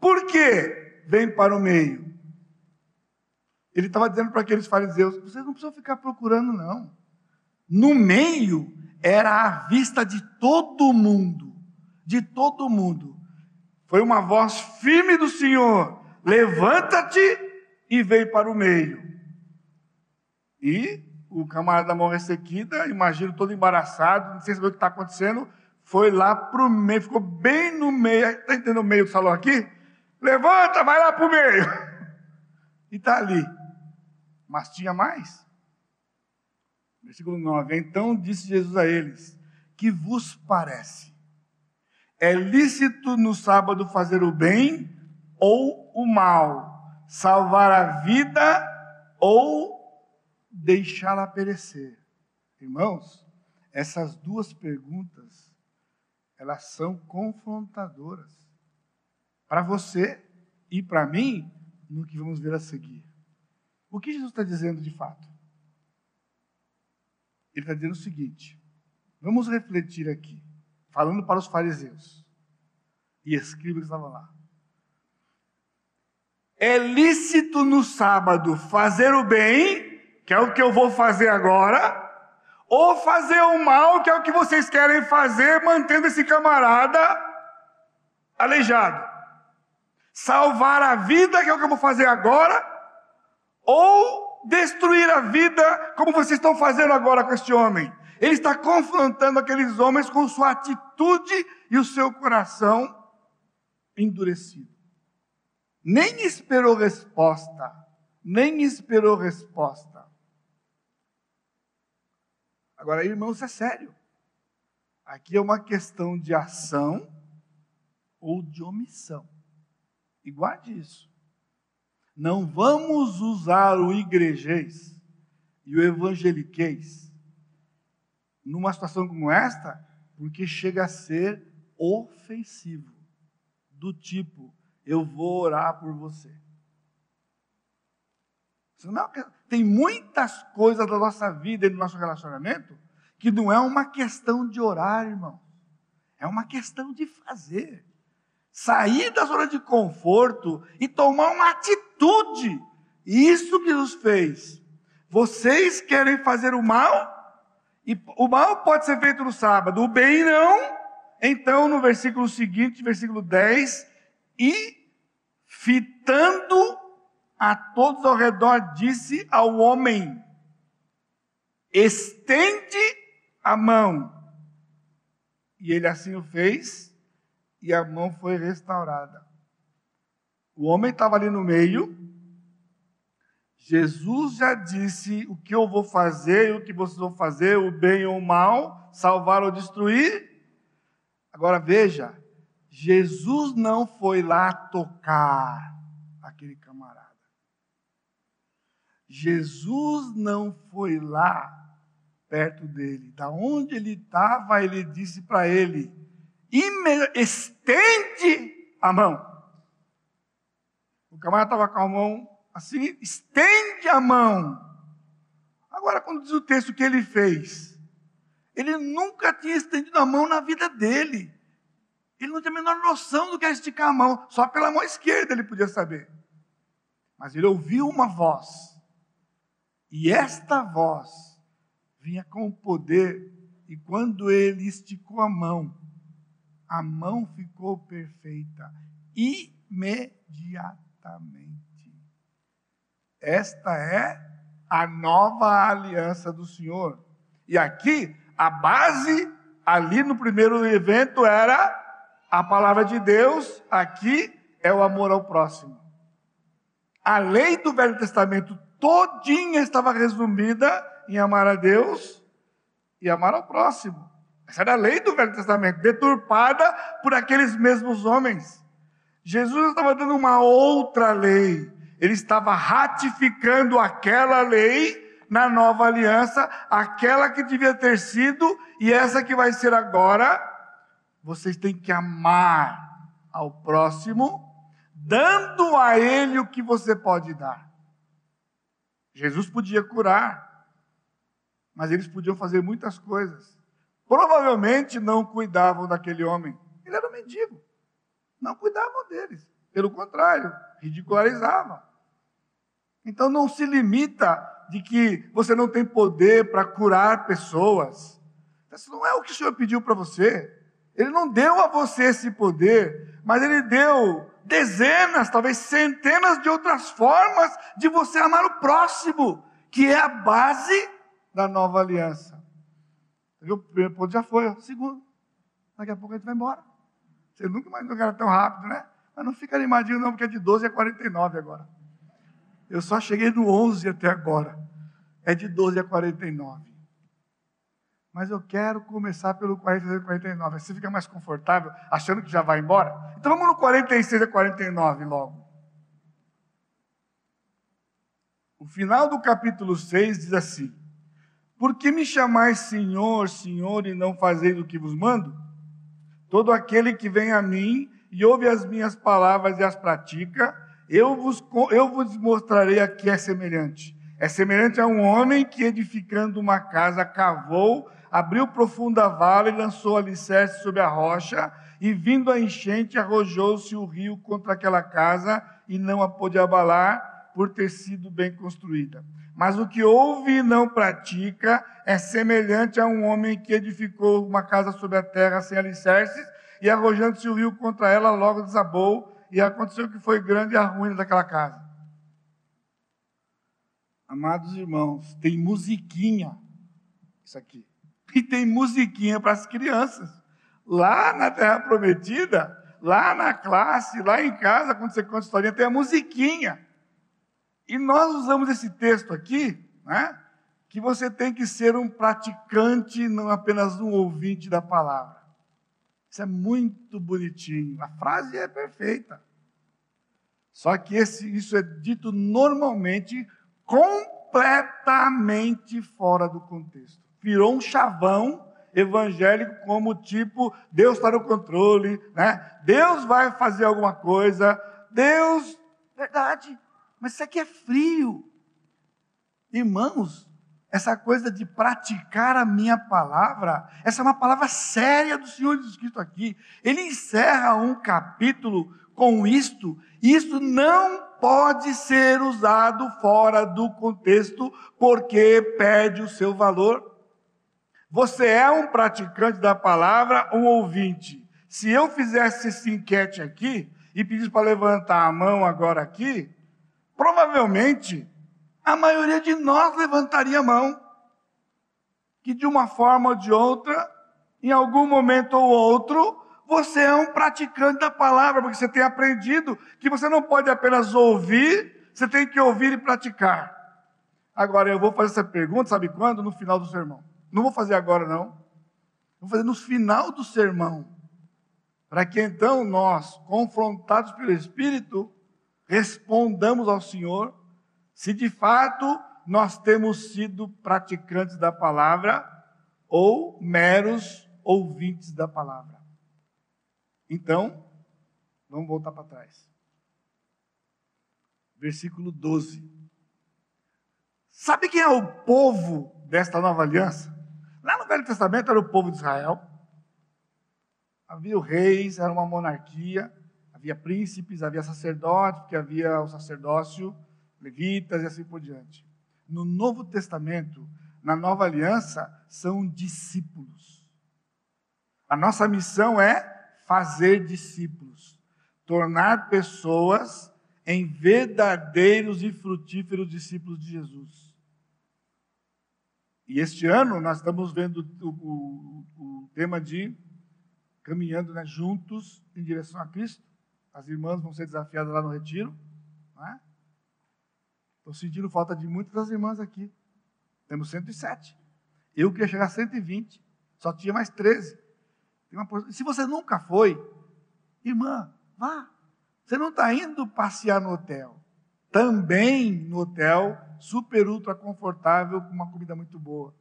Por quê? Vem para o meio. Ele estava dizendo para aqueles fariseus: vocês não precisam ficar procurando, não. No meio era a vista de todo mundo, de todo mundo. Foi uma voz firme do Senhor: levanta-te e vem para o meio. E o camarada da mão ressequida, imagino todo embaraçado, não sei saber o que está acontecendo, foi lá para o meio, ficou bem no meio, está entendendo o meio do salão aqui? Levanta, vai lá para o meio. E está ali. Mas tinha mais. Versículo 9. Então disse Jesus a eles: Que vos parece? É lícito no sábado fazer o bem ou o mal? Salvar a vida ou deixá-la perecer? Irmãos, essas duas perguntas, elas são confrontadoras para você e para mim no que vamos ver a seguir. O que Jesus está dizendo de fato? Ele está dizendo o seguinte: vamos refletir aqui, falando para os fariseus e escribas que estavam lá. É lícito no sábado fazer o bem, que é o que eu vou fazer agora, ou fazer o mal, que é o que vocês querem fazer, mantendo esse camarada aleijado salvar a vida, que é o que eu vou fazer agora, ou destruir a vida, como vocês estão fazendo agora com este homem. Ele está confrontando aqueles homens com sua atitude e o seu coração endurecido. Nem esperou resposta, nem esperou resposta. Agora, irmãos, é sério. Aqui é uma questão de ação ou de omissão. E guarde isso. Não vamos usar o igrejês e o evangeliquez numa situação como esta, porque chega a ser ofensivo. Do tipo, eu vou orar por você. É tem muitas coisas da nossa vida e do nosso relacionamento que não é uma questão de orar, irmão. É uma questão de fazer. Sair da zona de conforto e tomar uma atitude. Isso que Jesus fez. Vocês querem fazer o mal? E o mal pode ser feito no sábado, o bem não. Então, no versículo seguinte, versículo 10, e fitando a todos ao redor, disse ao homem: estende a mão. E ele assim o fez, e a mão foi restaurada. O homem estava ali no meio. Jesus já disse o que eu vou fazer o que vocês vão fazer, o bem ou o mal, salvar ou destruir. Agora veja, Jesus não foi lá tocar aquele camarada. Jesus não foi lá perto dele. Da onde ele estava, ele disse para ele: estende a mão. O camarada estava com a mão assim, estende a mão. Agora, quando diz o texto que ele fez, ele nunca tinha estendido a mão na vida dele. Ele não tinha a menor noção do que é esticar a mão, só pela mão esquerda ele podia saber. Mas ele ouviu uma voz, e esta voz vinha com poder, e quando ele esticou a mão, a mão ficou perfeita, imediatamente. Esta é a nova aliança do Senhor. E aqui, a base, ali no primeiro evento, era a palavra de Deus, aqui é o amor ao próximo. A lei do Velho Testamento todinha estava resumida em amar a Deus e amar ao próximo. Essa era a lei do Velho Testamento, deturpada por aqueles mesmos homens. Jesus estava dando uma outra lei. Ele estava ratificando aquela lei na nova aliança, aquela que devia ter sido e essa que vai ser agora. Vocês têm que amar ao próximo, dando a ele o que você pode dar. Jesus podia curar, mas eles podiam fazer muitas coisas. Provavelmente não cuidavam daquele homem. Ele era um mendigo. Não cuidavam deles. Pelo contrário, ridicularizavam. Então não se limita de que você não tem poder para curar pessoas. Isso não é o que o Senhor pediu para você. Ele não deu a você esse poder, mas ele deu dezenas, talvez centenas de outras formas de você amar o próximo, que é a base da nova aliança. O primeiro ponto já foi, o segundo. Daqui a pouco a gente vai embora. Você nunca mais era tão rápido, né? Mas não fica animadinho não, porque é de 12 a 49 agora. Eu só cheguei no 11 até agora. É de 12 a 49. Mas eu quero começar pelo 46 a 49. Você fica mais confortável, achando que já vai embora? Então vamos no 46 a 49 logo. O final do capítulo 6 diz assim: por que me chamais Senhor, Senhor, e não fazeis o que vos mando? Todo aquele que vem a mim e ouve as minhas palavras e as pratica, eu vos, eu vos mostrarei a que é semelhante. É semelhante a um homem que, edificando uma casa, cavou, abriu profunda vala e lançou alicerce sobre a rocha, e vindo a enchente, arrojou-se o rio contra aquela casa e não a pôde abalar, por ter sido bem construída. Mas o que ouve e não pratica é semelhante a um homem que edificou uma casa sobre a terra sem alicerces, e arrojando-se o rio contra ela, logo desabou, e aconteceu que foi grande a ruína daquela casa. Amados irmãos, tem musiquinha, isso aqui, e tem musiquinha para as crianças. Lá na Terra Prometida, lá na classe, lá em casa, quando você conta historinha, tem a musiquinha. E nós usamos esse texto aqui, né, que você tem que ser um praticante, não apenas um ouvinte da palavra. Isso é muito bonitinho. A frase é perfeita. Só que esse, isso é dito normalmente completamente fora do contexto. Virou um chavão evangélico como tipo Deus está no controle, né? Deus vai fazer alguma coisa, Deus, verdade, mas isso aqui é frio. Irmãos, essa coisa de praticar a minha palavra, essa é uma palavra séria do Senhor Jesus Cristo aqui. Ele encerra um capítulo com isto, isto não pode ser usado fora do contexto, porque perde o seu valor. Você é um praticante da palavra, um ouvinte. Se eu fizesse esse enquete aqui e pedisse para levantar a mão agora aqui, provavelmente a maioria de nós levantaria a mão. Que de uma forma ou de outra, em algum momento ou outro, você é um praticante da palavra, porque você tem aprendido que você não pode apenas ouvir, você tem que ouvir e praticar. Agora, eu vou fazer essa pergunta, sabe quando? No final do sermão. Não vou fazer agora, não. Vou fazer no final do sermão. Para que então nós, confrontados pelo Espírito, respondamos ao Senhor se de fato nós temos sido praticantes da palavra ou meros ouvintes da palavra. Então, vamos voltar para trás. Versículo 12. Sabe quem é o povo desta nova aliança? Lá no Velho Testamento era o povo de Israel. Havia reis, era uma monarquia, havia príncipes, havia sacerdotes, porque havia o sacerdócio, levitas e assim por diante. No Novo Testamento, na nova aliança, são discípulos. A nossa missão é fazer discípulos, tornar pessoas em verdadeiros e frutíferos discípulos de Jesus. E este ano nós estamos vendo o, o, o tema de caminhando né, juntos em direção a Cristo. As irmãs vão ser desafiadas lá no retiro. Estou é? sentindo falta de muitas das irmãs aqui. Temos 107. Eu queria chegar a 120, só tinha mais 13. Se você nunca foi, irmã, vá. Você não está indo passear no hotel. Também no hotel, super ultra confortável, com uma comida muito boa.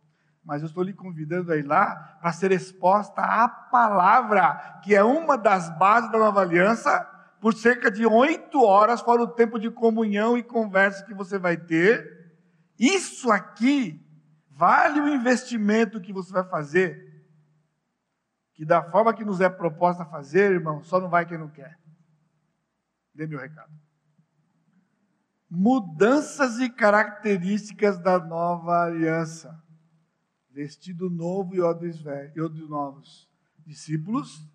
Mas eu estou lhe convidando a ir lá para ser exposta à palavra, que é uma das bases da nova aliança, por cerca de oito horas, fora o tempo de comunhão e conversa que você vai ter. Isso aqui vale o investimento que você vai fazer que da forma que nos é proposta fazer, irmão, só não vai quem não quer. Dê meu recado. Mudanças e características da nova aliança. Vestido novo e odres novos. Discípulos,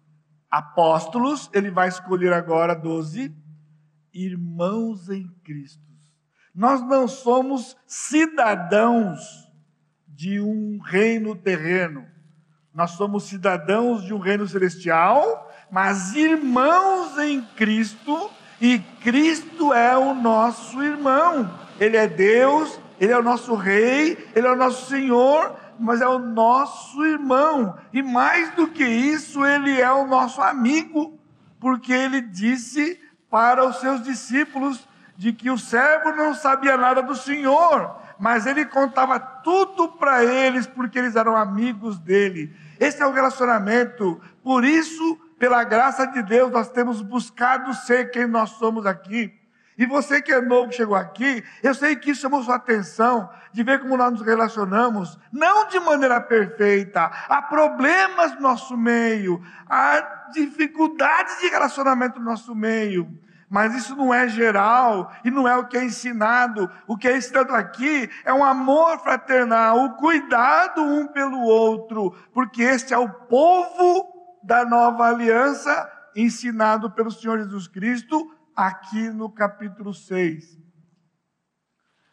apóstolos, ele vai escolher agora doze, irmãos em Cristo. Nós não somos cidadãos de um reino terreno nós somos cidadãos de um reino celestial, mas irmãos em Cristo, e Cristo é o nosso irmão. Ele é Deus, ele é o nosso rei, ele é o nosso Senhor, mas é o nosso irmão. E mais do que isso, ele é o nosso amigo, porque ele disse para os seus discípulos de que o servo não sabia nada do Senhor, mas ele contava tudo para eles porque eles eram amigos dele. Esse é o relacionamento. Por isso, pela graça de Deus, nós temos buscado ser quem nós somos aqui. E você que é novo, que chegou aqui, eu sei que isso chamou sua atenção, de ver como nós nos relacionamos, não de maneira perfeita. Há problemas no nosso meio, há dificuldades de relacionamento no nosso meio. Mas isso não é geral e não é o que é ensinado. O que é ensinado aqui é um amor fraternal, o cuidado um pelo outro, porque este é o povo da nova aliança ensinado pelo Senhor Jesus Cristo aqui no capítulo 6.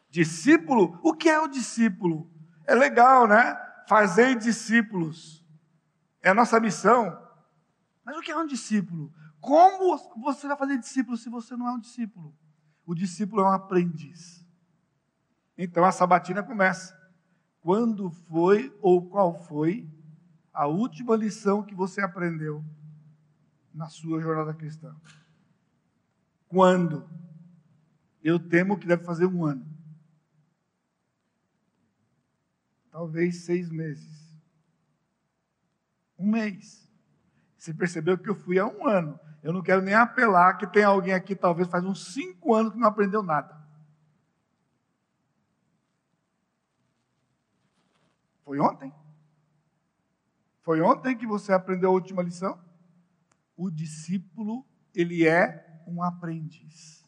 Discípulo, o que é o discípulo? É legal, né? Fazer discípulos. É a nossa missão. Mas o que é um discípulo? Como você vai fazer discípulo se você não é um discípulo? O discípulo é um aprendiz. Então a sabatina começa. Quando foi ou qual foi a última lição que você aprendeu na sua jornada cristã? Quando? Eu temo que deve fazer um ano. Talvez seis meses. Um mês. Você percebeu que eu fui há um ano. Eu não quero nem apelar que tem alguém aqui, talvez faz uns cinco anos que não aprendeu nada. Foi ontem? Foi ontem que você aprendeu a última lição? O discípulo, ele é um aprendiz.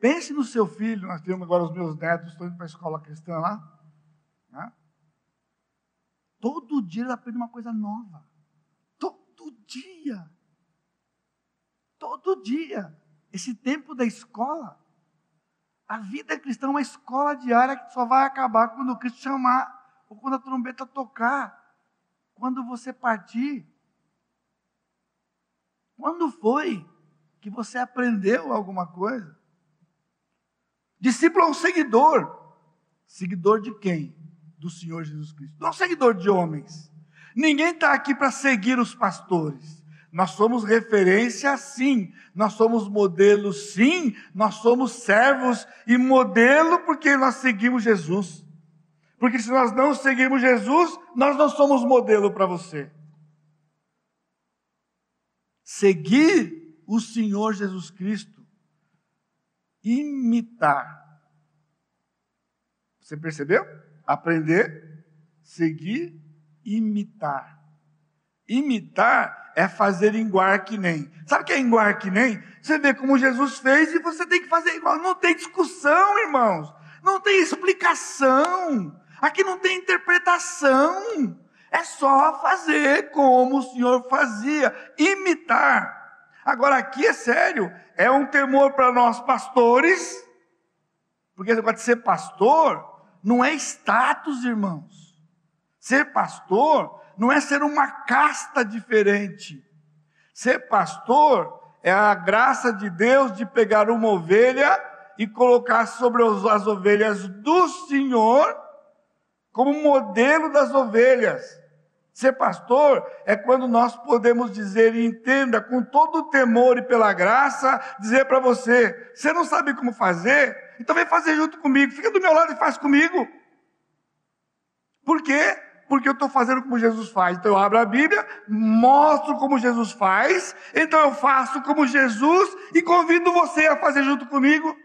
Pense no seu filho, nós temos agora os meus netos, estou indo para a escola cristã lá. Né? Todo dia ele aprende uma coisa nova. Todo dia. Todo dia. Esse tempo da escola. A vida cristã é uma escola diária que só vai acabar quando o Cristo chamar, ou quando a trombeta tocar, quando você partir. Quando foi que você aprendeu alguma coisa? Discípulo é um seguidor. Seguidor de quem? Do Senhor Jesus Cristo. Não é um seguidor de homens. Ninguém está aqui para seguir os pastores. Nós somos referência, sim. Nós somos modelo, sim. Nós somos servos e modelo porque nós seguimos Jesus. Porque se nós não seguirmos Jesus, nós não somos modelo para você. Seguir o Senhor Jesus Cristo, imitar. Você percebeu? Aprender, seguir, imitar. Imitar é fazer igual que nem. Sabe o que é igual que nem? Você vê como Jesus fez e você tem que fazer igual. Não tem discussão, irmãos. Não tem explicação. Aqui não tem interpretação. É só fazer como o Senhor fazia, imitar. Agora aqui é sério, é um temor para nós pastores, porque pode ser pastor não é status, irmãos. Ser pastor não é ser uma casta diferente. Ser pastor é a graça de Deus de pegar uma ovelha e colocar sobre as ovelhas do Senhor como modelo das ovelhas. Ser pastor é quando nós podemos dizer e entenda com todo o temor e pela graça, dizer para você: você não sabe como fazer? Então vem fazer junto comigo, fica do meu lado e faz comigo. Por quê? Porque eu estou fazendo como Jesus faz. Então eu abro a Bíblia, mostro como Jesus faz, então eu faço como Jesus e convido você a fazer junto comigo.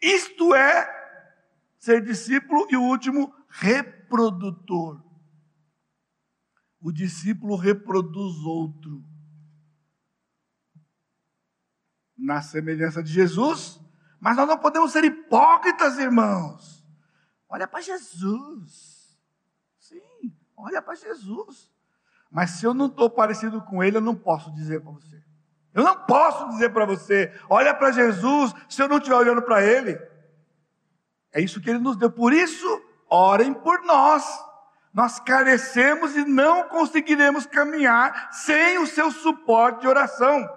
Isto é ser discípulo e o último, reprodutor. O discípulo reproduz outro. Na semelhança de Jesus, mas nós não podemos ser hipócritas, irmãos. Olha para Jesus. Sim, olha para Jesus. Mas se eu não estou parecido com ele, eu não posso dizer para você. Eu não posso dizer para você, olha para Jesus, se eu não estiver olhando para ele. É isso que ele nos deu. Por isso, orem por nós. Nós carecemos e não conseguiremos caminhar sem o seu suporte de oração.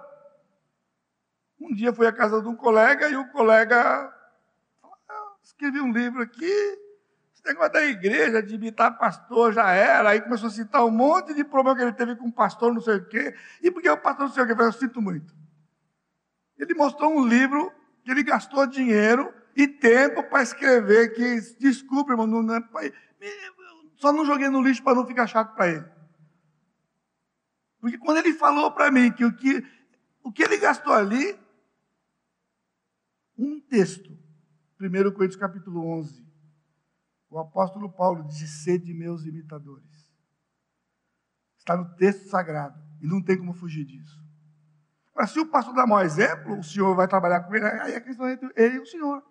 Um dia fui à casa de um colega e o colega ah, escrevi um livro aqui, esse negócio da igreja, de imitar pastor, já era. Aí começou a citar um monte de problema que ele teve com o pastor, não sei o quê. E porque o pastor não sei o quê, eu, eu sinto muito. Ele mostrou um livro que ele gastou dinheiro e tempo para escrever que, desculpa, irmão, não, não, é só não joguei no lixo para não ficar chato para ele. Porque quando ele falou para mim que o, que o que ele gastou ali, um texto, 1 Coríntios capítulo 11, o apóstolo Paulo disse, sede meus imitadores. Está no texto sagrado, e não tem como fugir disso. Mas se o pastor dá mau exemplo, o senhor vai trabalhar com ele, aí a questão é entre ele e o senhor.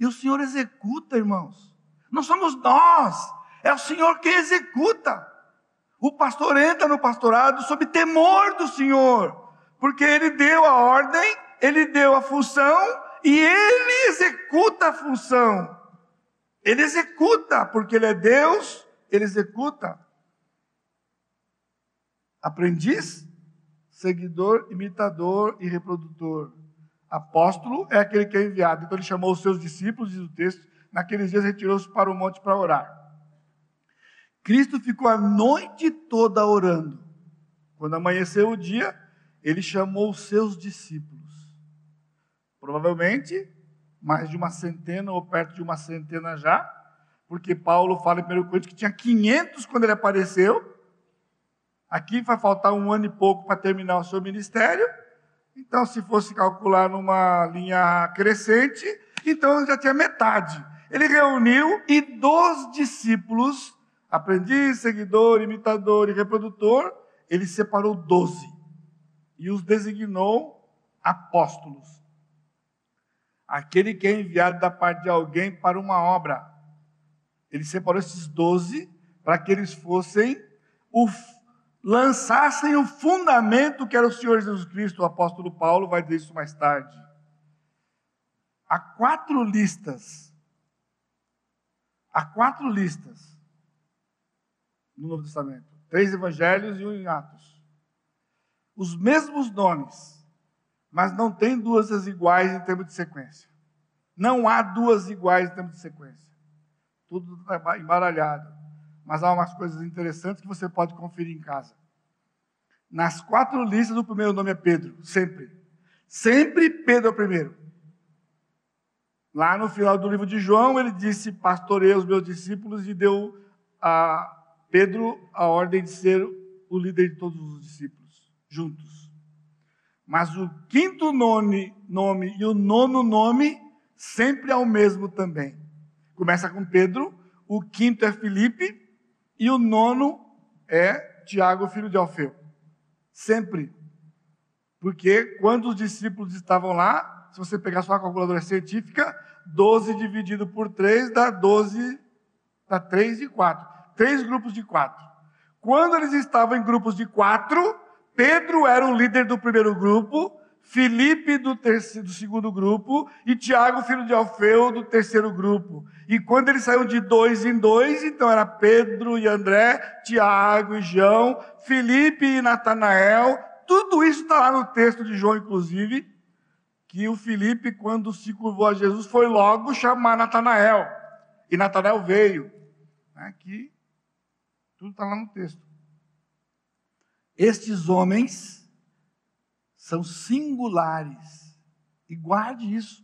E o Senhor executa, irmãos. Não somos nós, é o Senhor que executa. O pastor entra no pastorado sob temor do Senhor, porque ele deu a ordem, ele deu a função e ele executa a função. Ele executa, porque ele é Deus, ele executa. Aprendiz, seguidor, imitador e reprodutor. Apóstolo é aquele que é enviado. Então ele chamou os seus discípulos, diz o texto, naqueles dias retirou-se para o monte para orar. Cristo ficou a noite toda orando. Quando amanheceu o dia, ele chamou os seus discípulos. Provavelmente mais de uma centena ou perto de uma centena já, porque Paulo fala em 1 Coríntios que tinha 500 quando ele apareceu. Aqui vai faltar um ano e pouco para terminar o seu ministério. Então, se fosse calcular numa linha crescente, então já tinha metade. Ele reuniu e dos discípulos, aprendiz, seguidor, imitador e reprodutor, ele separou doze e os designou apóstolos. Aquele que é enviado da parte de alguém para uma obra. Ele separou esses doze para que eles fossem o, lançassem o fundamento que era o Senhor Jesus Cristo. O apóstolo Paulo vai dizer isso mais tarde. Há quatro listas. Há quatro listas no Novo Testamento. Três evangelhos e um em Atos. Os mesmos nomes, mas não tem duas iguais em termos de sequência. Não há duas iguais em termos de sequência. Tudo está embaralhado. Mas há umas coisas interessantes que você pode conferir em casa. Nas quatro listas, o primeiro nome é Pedro, sempre. Sempre Pedro é o primeiro. Lá no final do livro de João, ele disse: Pastorei os meus discípulos e deu a Pedro a ordem de ser o líder de todos os discípulos, juntos. Mas o quinto nome, nome e o nono nome sempre é o mesmo também. Começa com Pedro, o quinto é Felipe e o nono é Tiago, filho de Alfeu. Sempre. Porque quando os discípulos estavam lá, se você pegar sua calculadora científica, 12 dividido por 3 dá 12, dá 3 e 4. Três grupos de quatro. Quando eles estavam em grupos de quatro, Pedro era o líder do primeiro grupo, Felipe do, terceiro, do segundo grupo e Tiago, filho de Alfeu, do terceiro grupo. E quando eles saíram de dois em dois, então era Pedro e André, Tiago e João, Felipe e Natanael. Tudo isso está lá no texto de João, inclusive que o Felipe, quando se curvou a Jesus, foi logo chamar Natanael. E Natanael veio. Aqui, tudo está lá no texto. Estes homens são singulares. E guarde isso.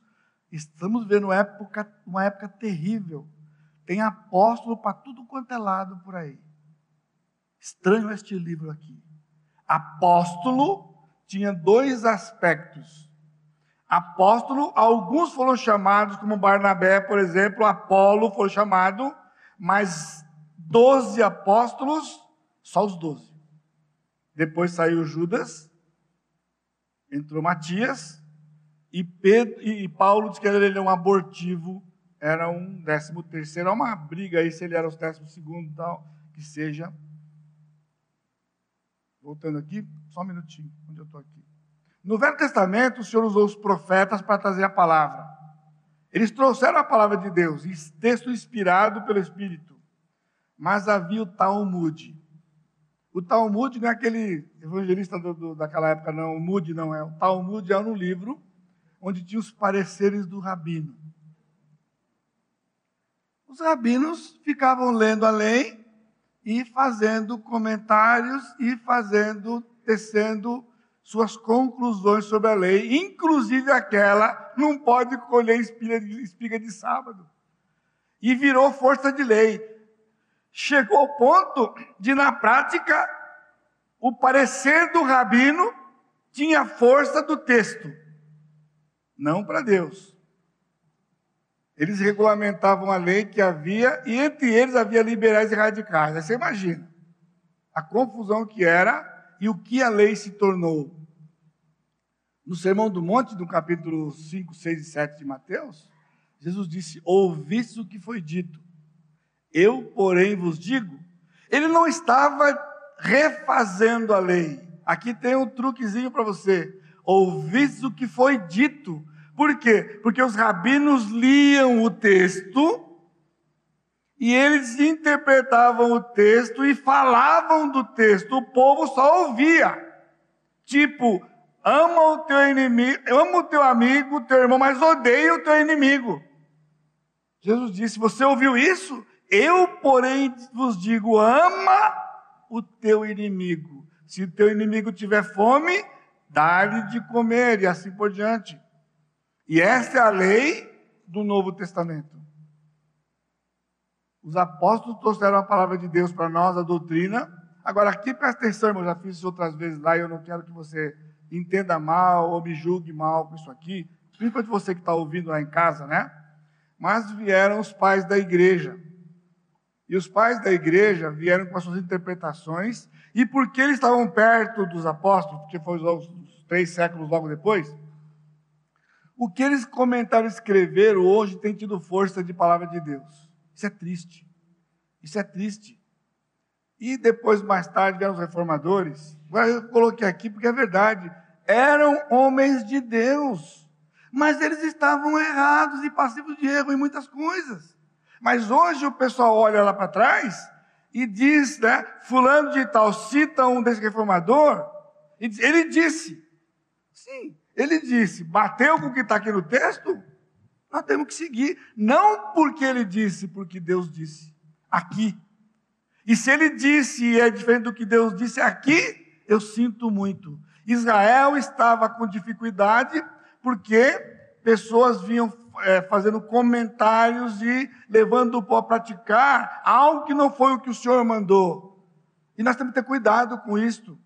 Estamos vendo uma época, uma época terrível. Tem apóstolo para tudo quanto é lado por aí. Estranho este livro aqui. Apóstolo tinha dois aspectos apóstolo, alguns foram chamados, como Barnabé, por exemplo, Apolo foi chamado, mas doze apóstolos, só os doze. Depois saiu Judas, entrou Matias, e, Pedro, e Paulo disse que ele era um abortivo, era um décimo terceiro, há uma briga aí se ele era o décimo segundo tal, que seja. Voltando aqui, só um minutinho, onde eu estou aqui. No Velho Testamento, o Senhor usou os profetas para trazer a palavra. Eles trouxeram a palavra de Deus, texto inspirado pelo Espírito. Mas havia o Talmud. O Talmud não é aquele evangelista do, do, daquela época, não. O Mud não é. O Talmud é um livro onde tinha os pareceres do rabino. Os rabinos ficavam lendo a lei e fazendo comentários e fazendo, tecendo suas conclusões sobre a lei, inclusive aquela, não pode colher espiga de, espiga de sábado. E virou força de lei. Chegou ao ponto de, na prática, o parecer do rabino tinha força do texto, não para Deus. Eles regulamentavam a lei que havia, e entre eles havia liberais e radicais. Você imagina a confusão que era e o que a lei se tornou. No Sermão do Monte, no capítulo 5, 6 e 7 de Mateus, Jesus disse: Ouvistes o que foi dito, eu, porém, vos digo. Ele não estava refazendo a lei. Aqui tem um truquezinho para você. Ouvistes o que foi dito. Por quê? Porque os rabinos liam o texto e eles interpretavam o texto e falavam do texto, o povo só ouvia. Tipo, ama o teu inimigo, ama o teu amigo, o teu irmão, mas odeia o teu inimigo. Jesus disse: Você ouviu isso? Eu, porém, vos digo: ama o teu inimigo. Se o teu inimigo tiver fome, dá-lhe de comer, e assim por diante. E essa é a lei do Novo Testamento. Os apóstolos trouxeram a palavra de Deus para nós, a doutrina, Agora, aqui presta atenção, irmão, já fiz isso outras vezes lá e eu não quero que você entenda mal ou me julgue mal com isso aqui, principalmente você que está ouvindo lá em casa, né? Mas vieram os pais da igreja. E os pais da igreja vieram com as suas interpretações, e porque eles estavam perto dos apóstolos, porque foi os três séculos logo depois, o que eles comentaram e escreveram hoje tem tido força de palavra de Deus. Isso é triste. Isso é triste. E depois, mais tarde, vieram os reformadores. Agora eu coloquei aqui porque é verdade. Eram homens de Deus. Mas eles estavam errados e passivos de erro em muitas coisas. Mas hoje o pessoal olha lá para trás e diz, né? Fulano de tal cita um desse reformador. E diz, ele disse. Sim, ele disse. Bateu com o que está aqui no texto? Nós temos que seguir. Não porque ele disse, porque Deus disse. Aqui. E se ele disse e é diferente do que Deus disse aqui, eu sinto muito. Israel estava com dificuldade porque pessoas vinham é, fazendo comentários e levando para praticar algo que não foi o que o Senhor mandou. E nós temos que ter cuidado com isto,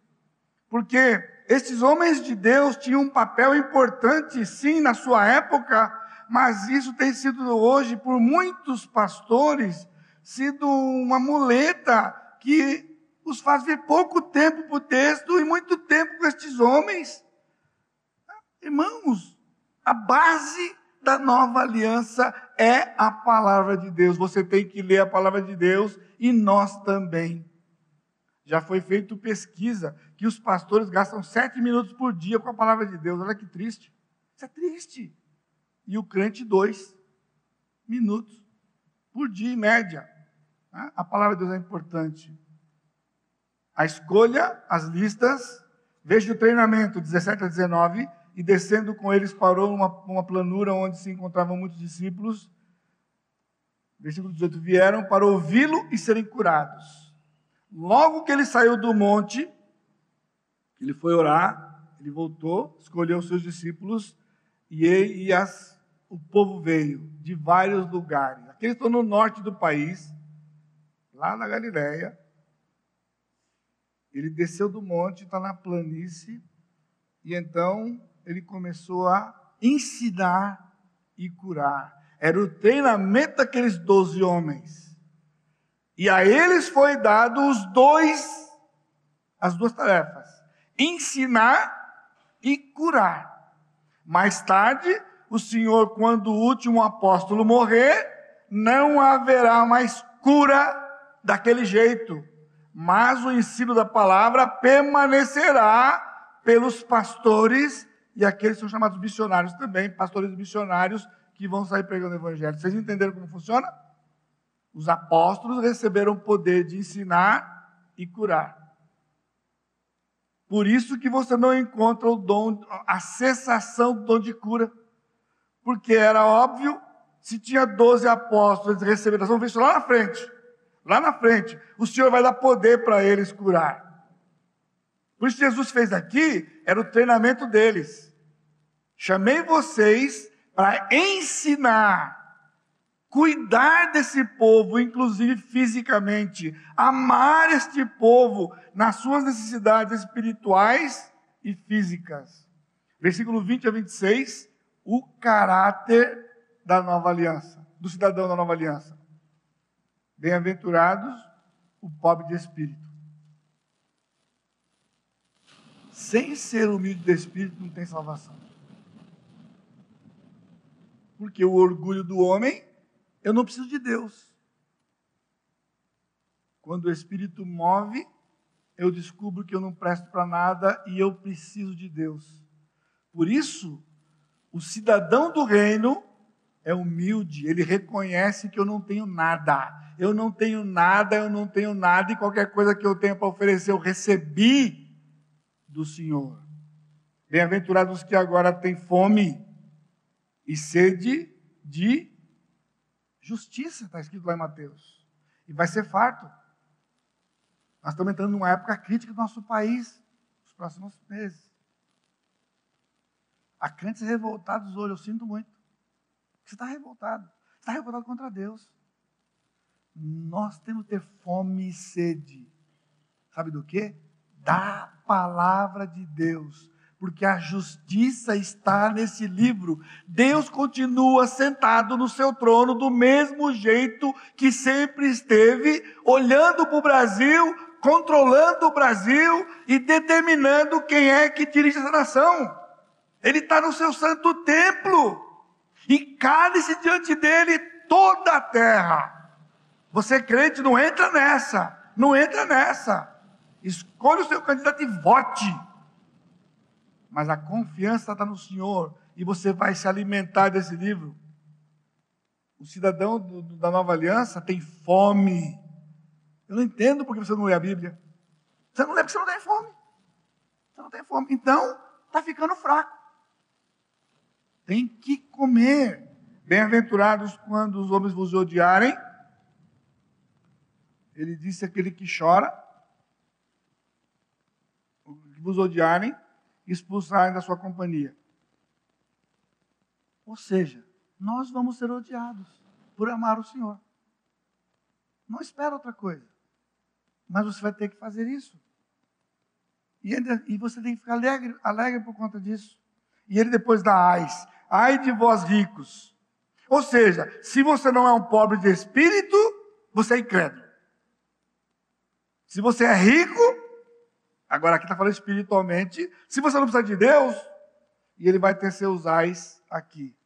porque esses homens de Deus tinham um papel importante, sim, na sua época, mas isso tem sido hoje, por muitos pastores, sido uma muleta que os faz ver pouco tempo para o texto e muito tempo com estes homens. Irmãos, a base da nova aliança é a palavra de Deus. Você tem que ler a palavra de Deus e nós também. Já foi feita pesquisa que os pastores gastam sete minutos por dia com a palavra de Deus. Olha que triste. Isso é triste. E o crente, dois minutos por dia, em média. Né? A palavra de Deus é importante. A escolha, as listas, veja o treinamento 17 a 19, e descendo com eles parou numa, uma planura onde se encontravam muitos discípulos. Versículo 18: Vieram para ouvi-lo e serem curados. Logo que ele saiu do monte, ele foi orar, ele voltou, escolheu seus discípulos e, e as, o povo veio de vários lugares. Aqueles estão no norte do país, lá na Galiléia. Ele desceu do monte, está na planície, e então ele começou a ensinar e curar. Era o treinamento daqueles doze homens. E a eles foi dado os dois, as duas tarefas: ensinar e curar. Mais tarde, o Senhor, quando o último apóstolo morrer, não haverá mais cura daquele jeito, mas o ensino da palavra permanecerá pelos pastores e aqueles que são chamados missionários também, pastores missionários que vão sair pregando o evangelho. Vocês entenderam como funciona? Os apóstolos receberam o poder de ensinar e curar. Por isso que você não encontra o dom, a cessação do dom de cura. Porque era óbvio, se tinha 12 apóstolos, nós vamos ver isso lá na frente lá na frente, o Senhor vai dar poder para eles curar. Por isso Jesus fez aqui, era o treinamento deles. Chamei vocês para ensinar, cuidar desse povo, inclusive fisicamente, amar este povo nas suas necessidades espirituais e físicas. Versículo 20 a 26, o caráter da nova aliança, do cidadão da nova aliança. Bem-aventurados o pobre de espírito. Sem ser humilde de espírito não tem salvação. Porque o orgulho do homem, eu não preciso de Deus. Quando o espírito move, eu descubro que eu não presto para nada e eu preciso de Deus. Por isso, o cidadão do reino é humilde, ele reconhece que eu não tenho nada eu não tenho nada, eu não tenho nada, e qualquer coisa que eu tenha para oferecer, eu recebi do Senhor. Bem-aventurados que agora têm fome e sede de justiça, está escrito lá em Mateus. E vai ser farto. Nós estamos entrando numa época crítica do nosso país, nos próximos meses. Há crentes revoltados hoje, eu sinto muito. Você está revoltado. Você está revoltado contra Deus. Nós temos que ter fome e sede. Sabe do que? Da palavra de Deus. Porque a justiça está nesse livro. Deus continua sentado no seu trono do mesmo jeito que sempre esteve, olhando para o Brasil, controlando o Brasil e determinando quem é que dirige essa nação. Ele está no seu santo templo. E cale-se diante dele toda a terra. Você crente, não entra nessa. Não entra nessa. Escolha o seu candidato e vote. Mas a confiança está no Senhor. E você vai se alimentar desse livro. O cidadão do, da nova aliança tem fome. Eu não entendo porque você não lê a Bíblia. Você não lê porque você não tem fome. Você não tem fome. Então, está ficando fraco. Tem que comer. Bem-aventurados quando os homens vos odiarem. Ele disse aquele que chora, vos odiarem, expulsarem da sua companhia. Ou seja, nós vamos ser odiados por amar o Senhor. Não espera outra coisa. Mas você vai ter que fazer isso. E, ainda, e você tem que ficar alegre, alegre por conta disso. E ele depois dá ais ai de vós ricos. Ou seja, se você não é um pobre de espírito, você é incrédulo. Se você é rico, agora aqui está falando espiritualmente, se você não precisa de Deus, e ele vai ter seus ais aqui.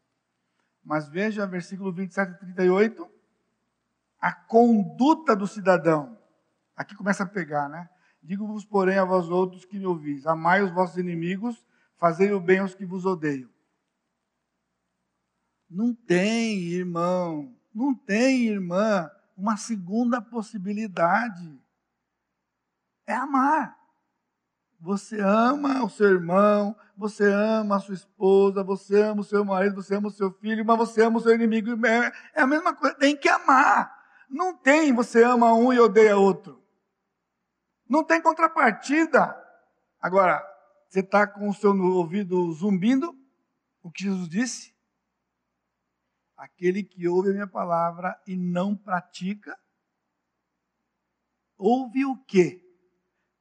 Mas veja versículo 27 e 38, a conduta do cidadão. Aqui começa a pegar, né? Digo-vos, porém, a vós outros que me ouvis: amai os vossos inimigos, fazei o bem aos que vos odeiam. Não tem, irmão, não tem, irmã, uma segunda possibilidade. É amar. Você ama o seu irmão, você ama a sua esposa, você ama o seu marido, você ama o seu filho, mas você ama o seu inimigo. É a mesma coisa, tem que amar. Não tem você ama um e odeia outro. Não tem contrapartida. Agora, você está com o seu ouvido zumbindo, o que Jesus disse? Aquele que ouve a minha palavra e não pratica, ouve o quê?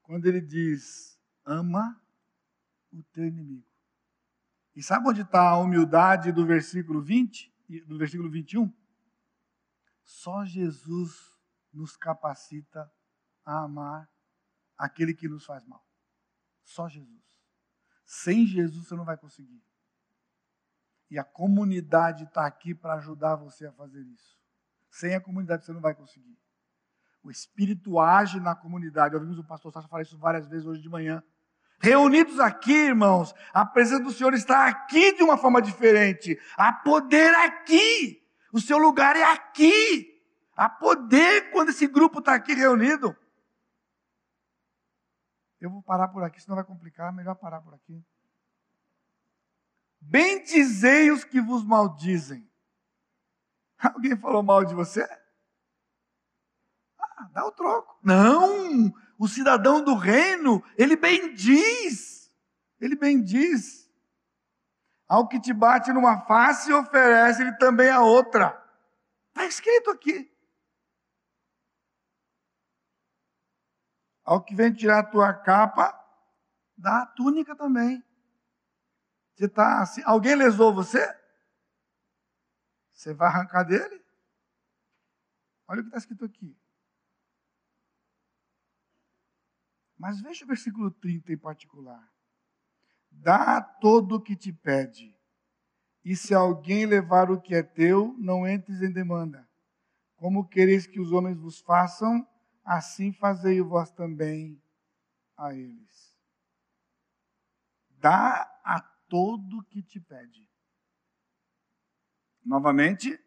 Quando ele diz, ama o teu inimigo. E sabe onde está a humildade do versículo 20, do versículo 21? Só Jesus nos capacita a amar aquele que nos faz mal. Só Jesus. Sem Jesus você não vai conseguir. E a comunidade está aqui para ajudar você a fazer isso. Sem a comunidade você não vai conseguir. O Espírito age na comunidade. Ouvimos o pastor Sasha falar isso várias vezes hoje de manhã. Reunidos aqui, irmãos, a presença do Senhor está aqui de uma forma diferente. Há poder aqui. O seu lugar é aqui. Há poder quando esse grupo está aqui reunido. Eu vou parar por aqui, senão vai complicar. Melhor parar por aqui. Bendizei os que vos maldizem. [LAUGHS] Alguém falou mal de você? Ah, dá o troco. Não! O cidadão do reino, ele bendiz. Ele bendiz. Ao que te bate numa face, oferece-lhe também a outra. Está escrito aqui. Ao que vem tirar a tua capa, dá a túnica também. Você está assim, alguém lesou você? Você vai arrancar dele? Olha o que está escrito aqui. Mas veja o versículo 30 em particular. Dá todo o que te pede, e se alguém levar o que é teu, não entres em demanda. Como quereis que os homens vos façam, assim fazei vós também a eles. Dá a todo que te pede. Novamente,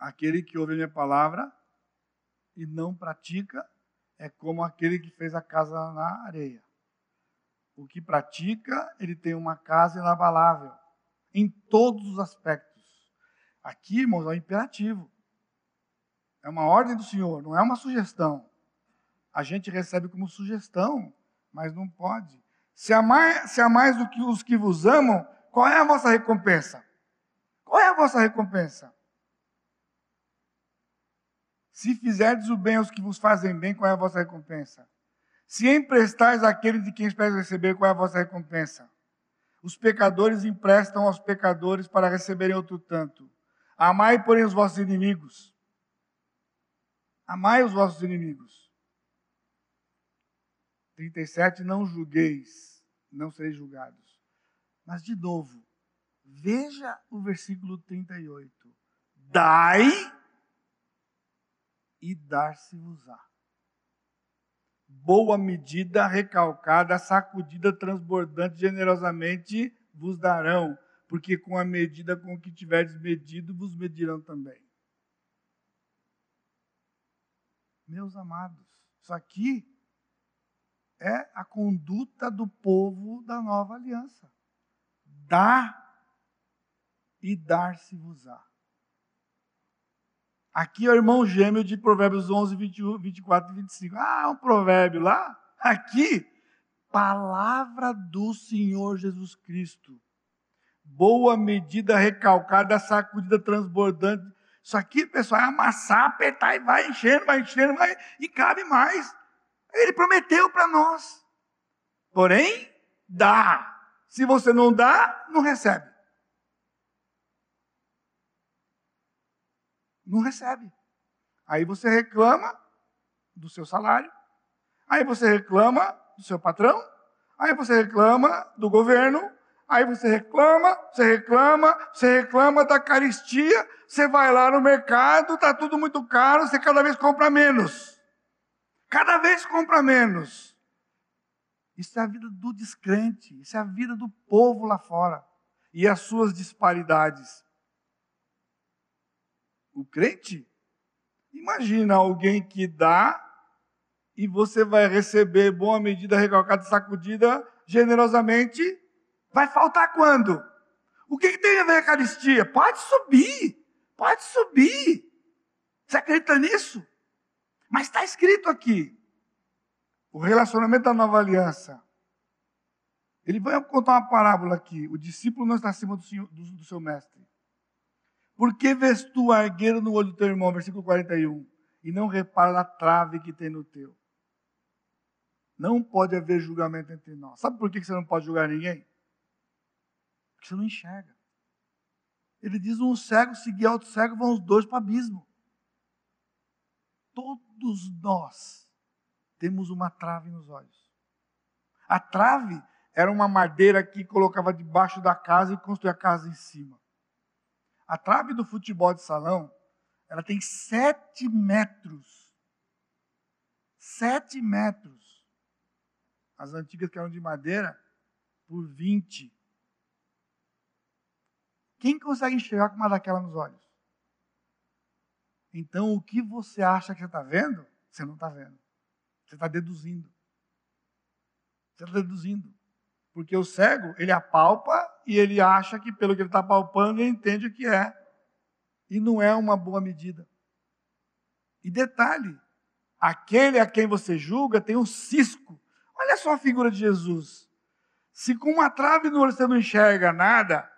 aquele que ouve a minha palavra e não pratica é como aquele que fez a casa na areia. O que pratica, ele tem uma casa inabalável, em todos os aspectos. Aqui, irmãos, é um imperativo. É uma ordem do Senhor, não é uma sugestão. A gente recebe como sugestão, mas não pode. Se mais, se há mais do que os que vos amam, qual é a vossa recompensa? Qual é a vossa recompensa? Se fizerdes o bem aos que vos fazem bem, qual é a vossa recompensa? Se emprestais àquele de quem esperas receber, qual é a vossa recompensa? Os pecadores emprestam aos pecadores para receberem outro tanto. Amai, porém, os vossos inimigos. Amai os vossos inimigos. 37. Não julgueis, não sereis julgados. Mas, de novo, veja o versículo 38. Dai e dar-se-vos-á. Boa medida, recalcada, sacudida, transbordante, generosamente vos darão, porque com a medida com que tiverdes medido, vos medirão também. Meus amados, isso aqui é a conduta do povo da nova aliança. Dá e dar-se-vos-á. Aqui é o irmão gêmeo de Provérbios 11, 21, 24 e 25. Ah, um provérbio lá. Aqui, palavra do Senhor Jesus Cristo. Boa medida, recalcada, sacudida, transbordante. Isso aqui, pessoal, é amassar, apertar e vai enchendo, vai enchendo, vai, e cabe mais. Ele prometeu para nós. Porém, dá. Se você não dá, não recebe. Não recebe. Aí você reclama do seu salário, aí você reclama do seu patrão, aí você reclama do governo, aí você reclama, você reclama, você reclama da caristia, você vai lá no mercado, está tudo muito caro, você cada vez compra menos. Cada vez compra menos. Isso é a vida do descrente, isso é a vida do povo lá fora e as suas disparidades o crente. Imagina alguém que dá e você vai receber boa medida, recalcada, sacudida generosamente. Vai faltar quando? O que, que tem a ver a Eucaristia? Pode subir, pode subir. Você acredita nisso? Mas está escrito aqui: o relacionamento da nova aliança. Ele vai contar uma parábola aqui. O discípulo não está acima do, senhor, do, do seu mestre. Por que vês tu a argueira no olho do teu irmão? Versículo 41. E não repara na trave que tem no teu. Não pode haver julgamento entre nós. Sabe por que você não pode julgar ninguém? Porque você não enxerga. Ele diz: um cego seguir outro cego, vão os dois para o abismo. Todos nós temos uma trave nos olhos. A trave era uma madeira que colocava debaixo da casa e construía a casa em cima. A trave do futebol de salão, ela tem sete metros. Sete metros. As antigas que eram de madeira, por 20. Quem consegue enxergar com uma daquela nos olhos? Então, o que você acha que você está vendo, você não está vendo. Você está deduzindo. Você está deduzindo. Porque o cego, ele apalpa e ele acha que pelo que ele está palpando, ele entende o que é. E não é uma boa medida. E detalhe, aquele a quem você julga tem um cisco. Olha só a figura de Jesus. Se com uma trave no olho você não enxerga nada,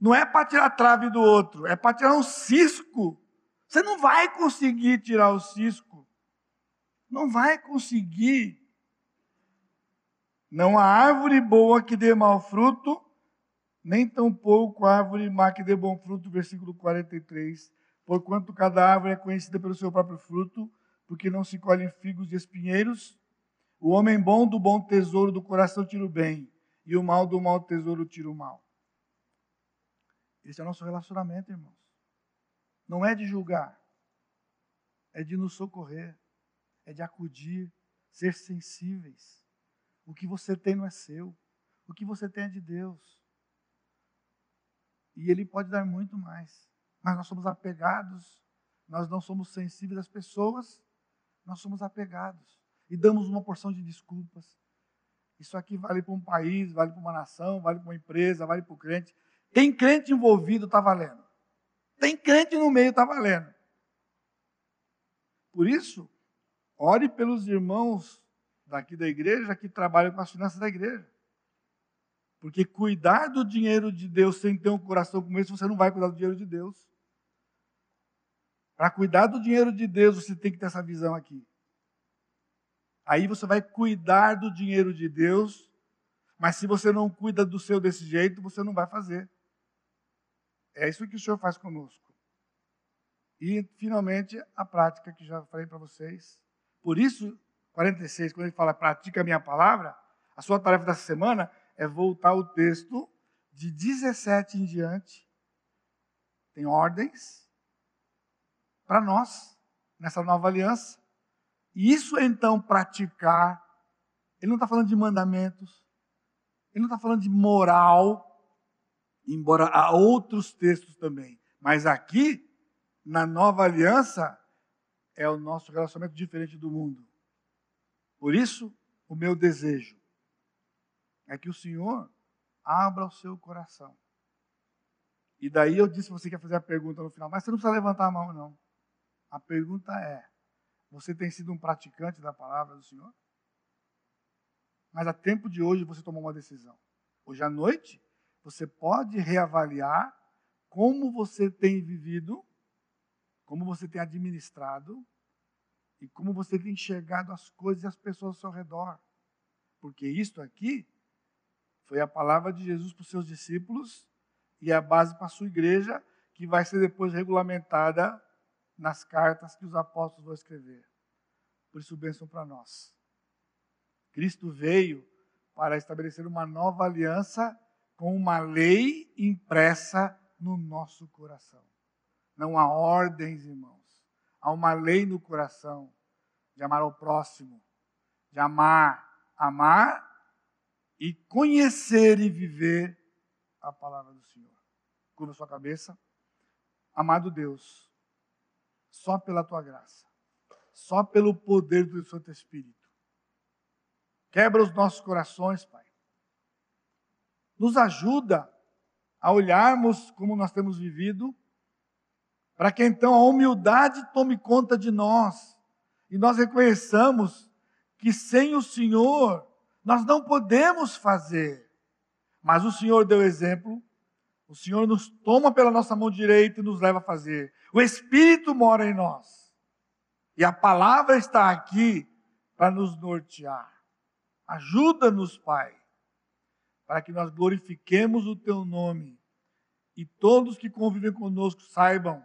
não é para tirar a trave do outro, é para tirar um cisco. Você não vai conseguir tirar o cisco. Não vai conseguir. Não há árvore boa que dê mau fruto, nem tampouco árvore má que dê bom fruto, versículo 43. Porquanto cada árvore é conhecida pelo seu próprio fruto, porque não se colhem figos de espinheiros. O homem bom do bom tesouro do coração tira o bem, e o mal do mau tesouro tira o mal. Esse é o nosso relacionamento, irmãos. Não é de julgar, é de nos socorrer, é de acudir, ser sensíveis. O que você tem não é seu, o que você tem é de Deus. E Ele pode dar muito mais. Mas nós somos apegados, nós não somos sensíveis às pessoas, nós somos apegados. E damos uma porção de desculpas. Isso aqui vale para um país, vale para uma nação, vale para uma empresa, vale para o crente. Tem crente envolvido, está valendo. Tem crente no meio, está valendo. Por isso, ore pelos irmãos daqui da igreja que trabalham com as finanças da igreja. Porque cuidar do dinheiro de Deus sem ter um coração como esse, você não vai cuidar do dinheiro de Deus. Para cuidar do dinheiro de Deus, você tem que ter essa visão aqui. Aí você vai cuidar do dinheiro de Deus, mas se você não cuida do seu desse jeito, você não vai fazer. É isso que o Senhor faz conosco. E, finalmente, a prática que já falei para vocês. Por isso, 46, quando ele fala pratica a minha palavra, a sua tarefa dessa semana é voltar o texto de 17 em diante. Tem ordens para nós, nessa nova aliança. E isso é então praticar. Ele não está falando de mandamentos, ele não está falando de moral, embora há outros textos também. Mas aqui, na nova aliança, é o nosso relacionamento diferente do mundo. Por isso, o meu desejo é que o Senhor abra o seu coração. E daí eu disse, você quer fazer a pergunta no final, mas você não precisa levantar a mão, não. A pergunta é: você tem sido um praticante da palavra do Senhor? Mas a tempo de hoje você tomou uma decisão. Hoje à noite, você pode reavaliar como você tem vivido, como você tem administrado e como você tem enxergado as coisas e as pessoas ao seu redor. Porque isto aqui foi a palavra de Jesus para os seus discípulos e a base para a sua igreja, que vai ser depois regulamentada nas cartas que os apóstolos vão escrever. Por isso, bênção para nós. Cristo veio para estabelecer uma nova aliança com uma lei impressa no nosso coração. Não há ordens, irmãos. Há uma lei no coração de amar ao próximo, de amar, amar e conhecer e viver a palavra do Senhor. Curva sua cabeça. Amado Deus, só pela tua graça, só pelo poder do Santo Espírito. Quebra os nossos corações, Pai. Nos ajuda a olharmos como nós temos vivido, para que então a humildade tome conta de nós e nós reconheçamos que sem o Senhor nós não podemos fazer. Mas o Senhor deu exemplo, o Senhor nos toma pela nossa mão direita e nos leva a fazer. O Espírito mora em nós. E a palavra está aqui para nos nortear. Ajuda-nos, Pai, para que nós glorifiquemos o Teu nome e todos que convivem conosco saibam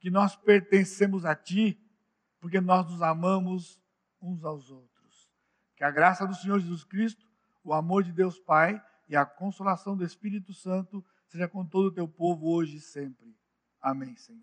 que nós pertencemos a Ti, porque nós nos amamos uns aos outros. Que a graça do Senhor Jesus Cristo, o amor de Deus Pai e a consolação do Espírito Santo seja com todo o teu povo hoje e sempre. Amém, Senhor.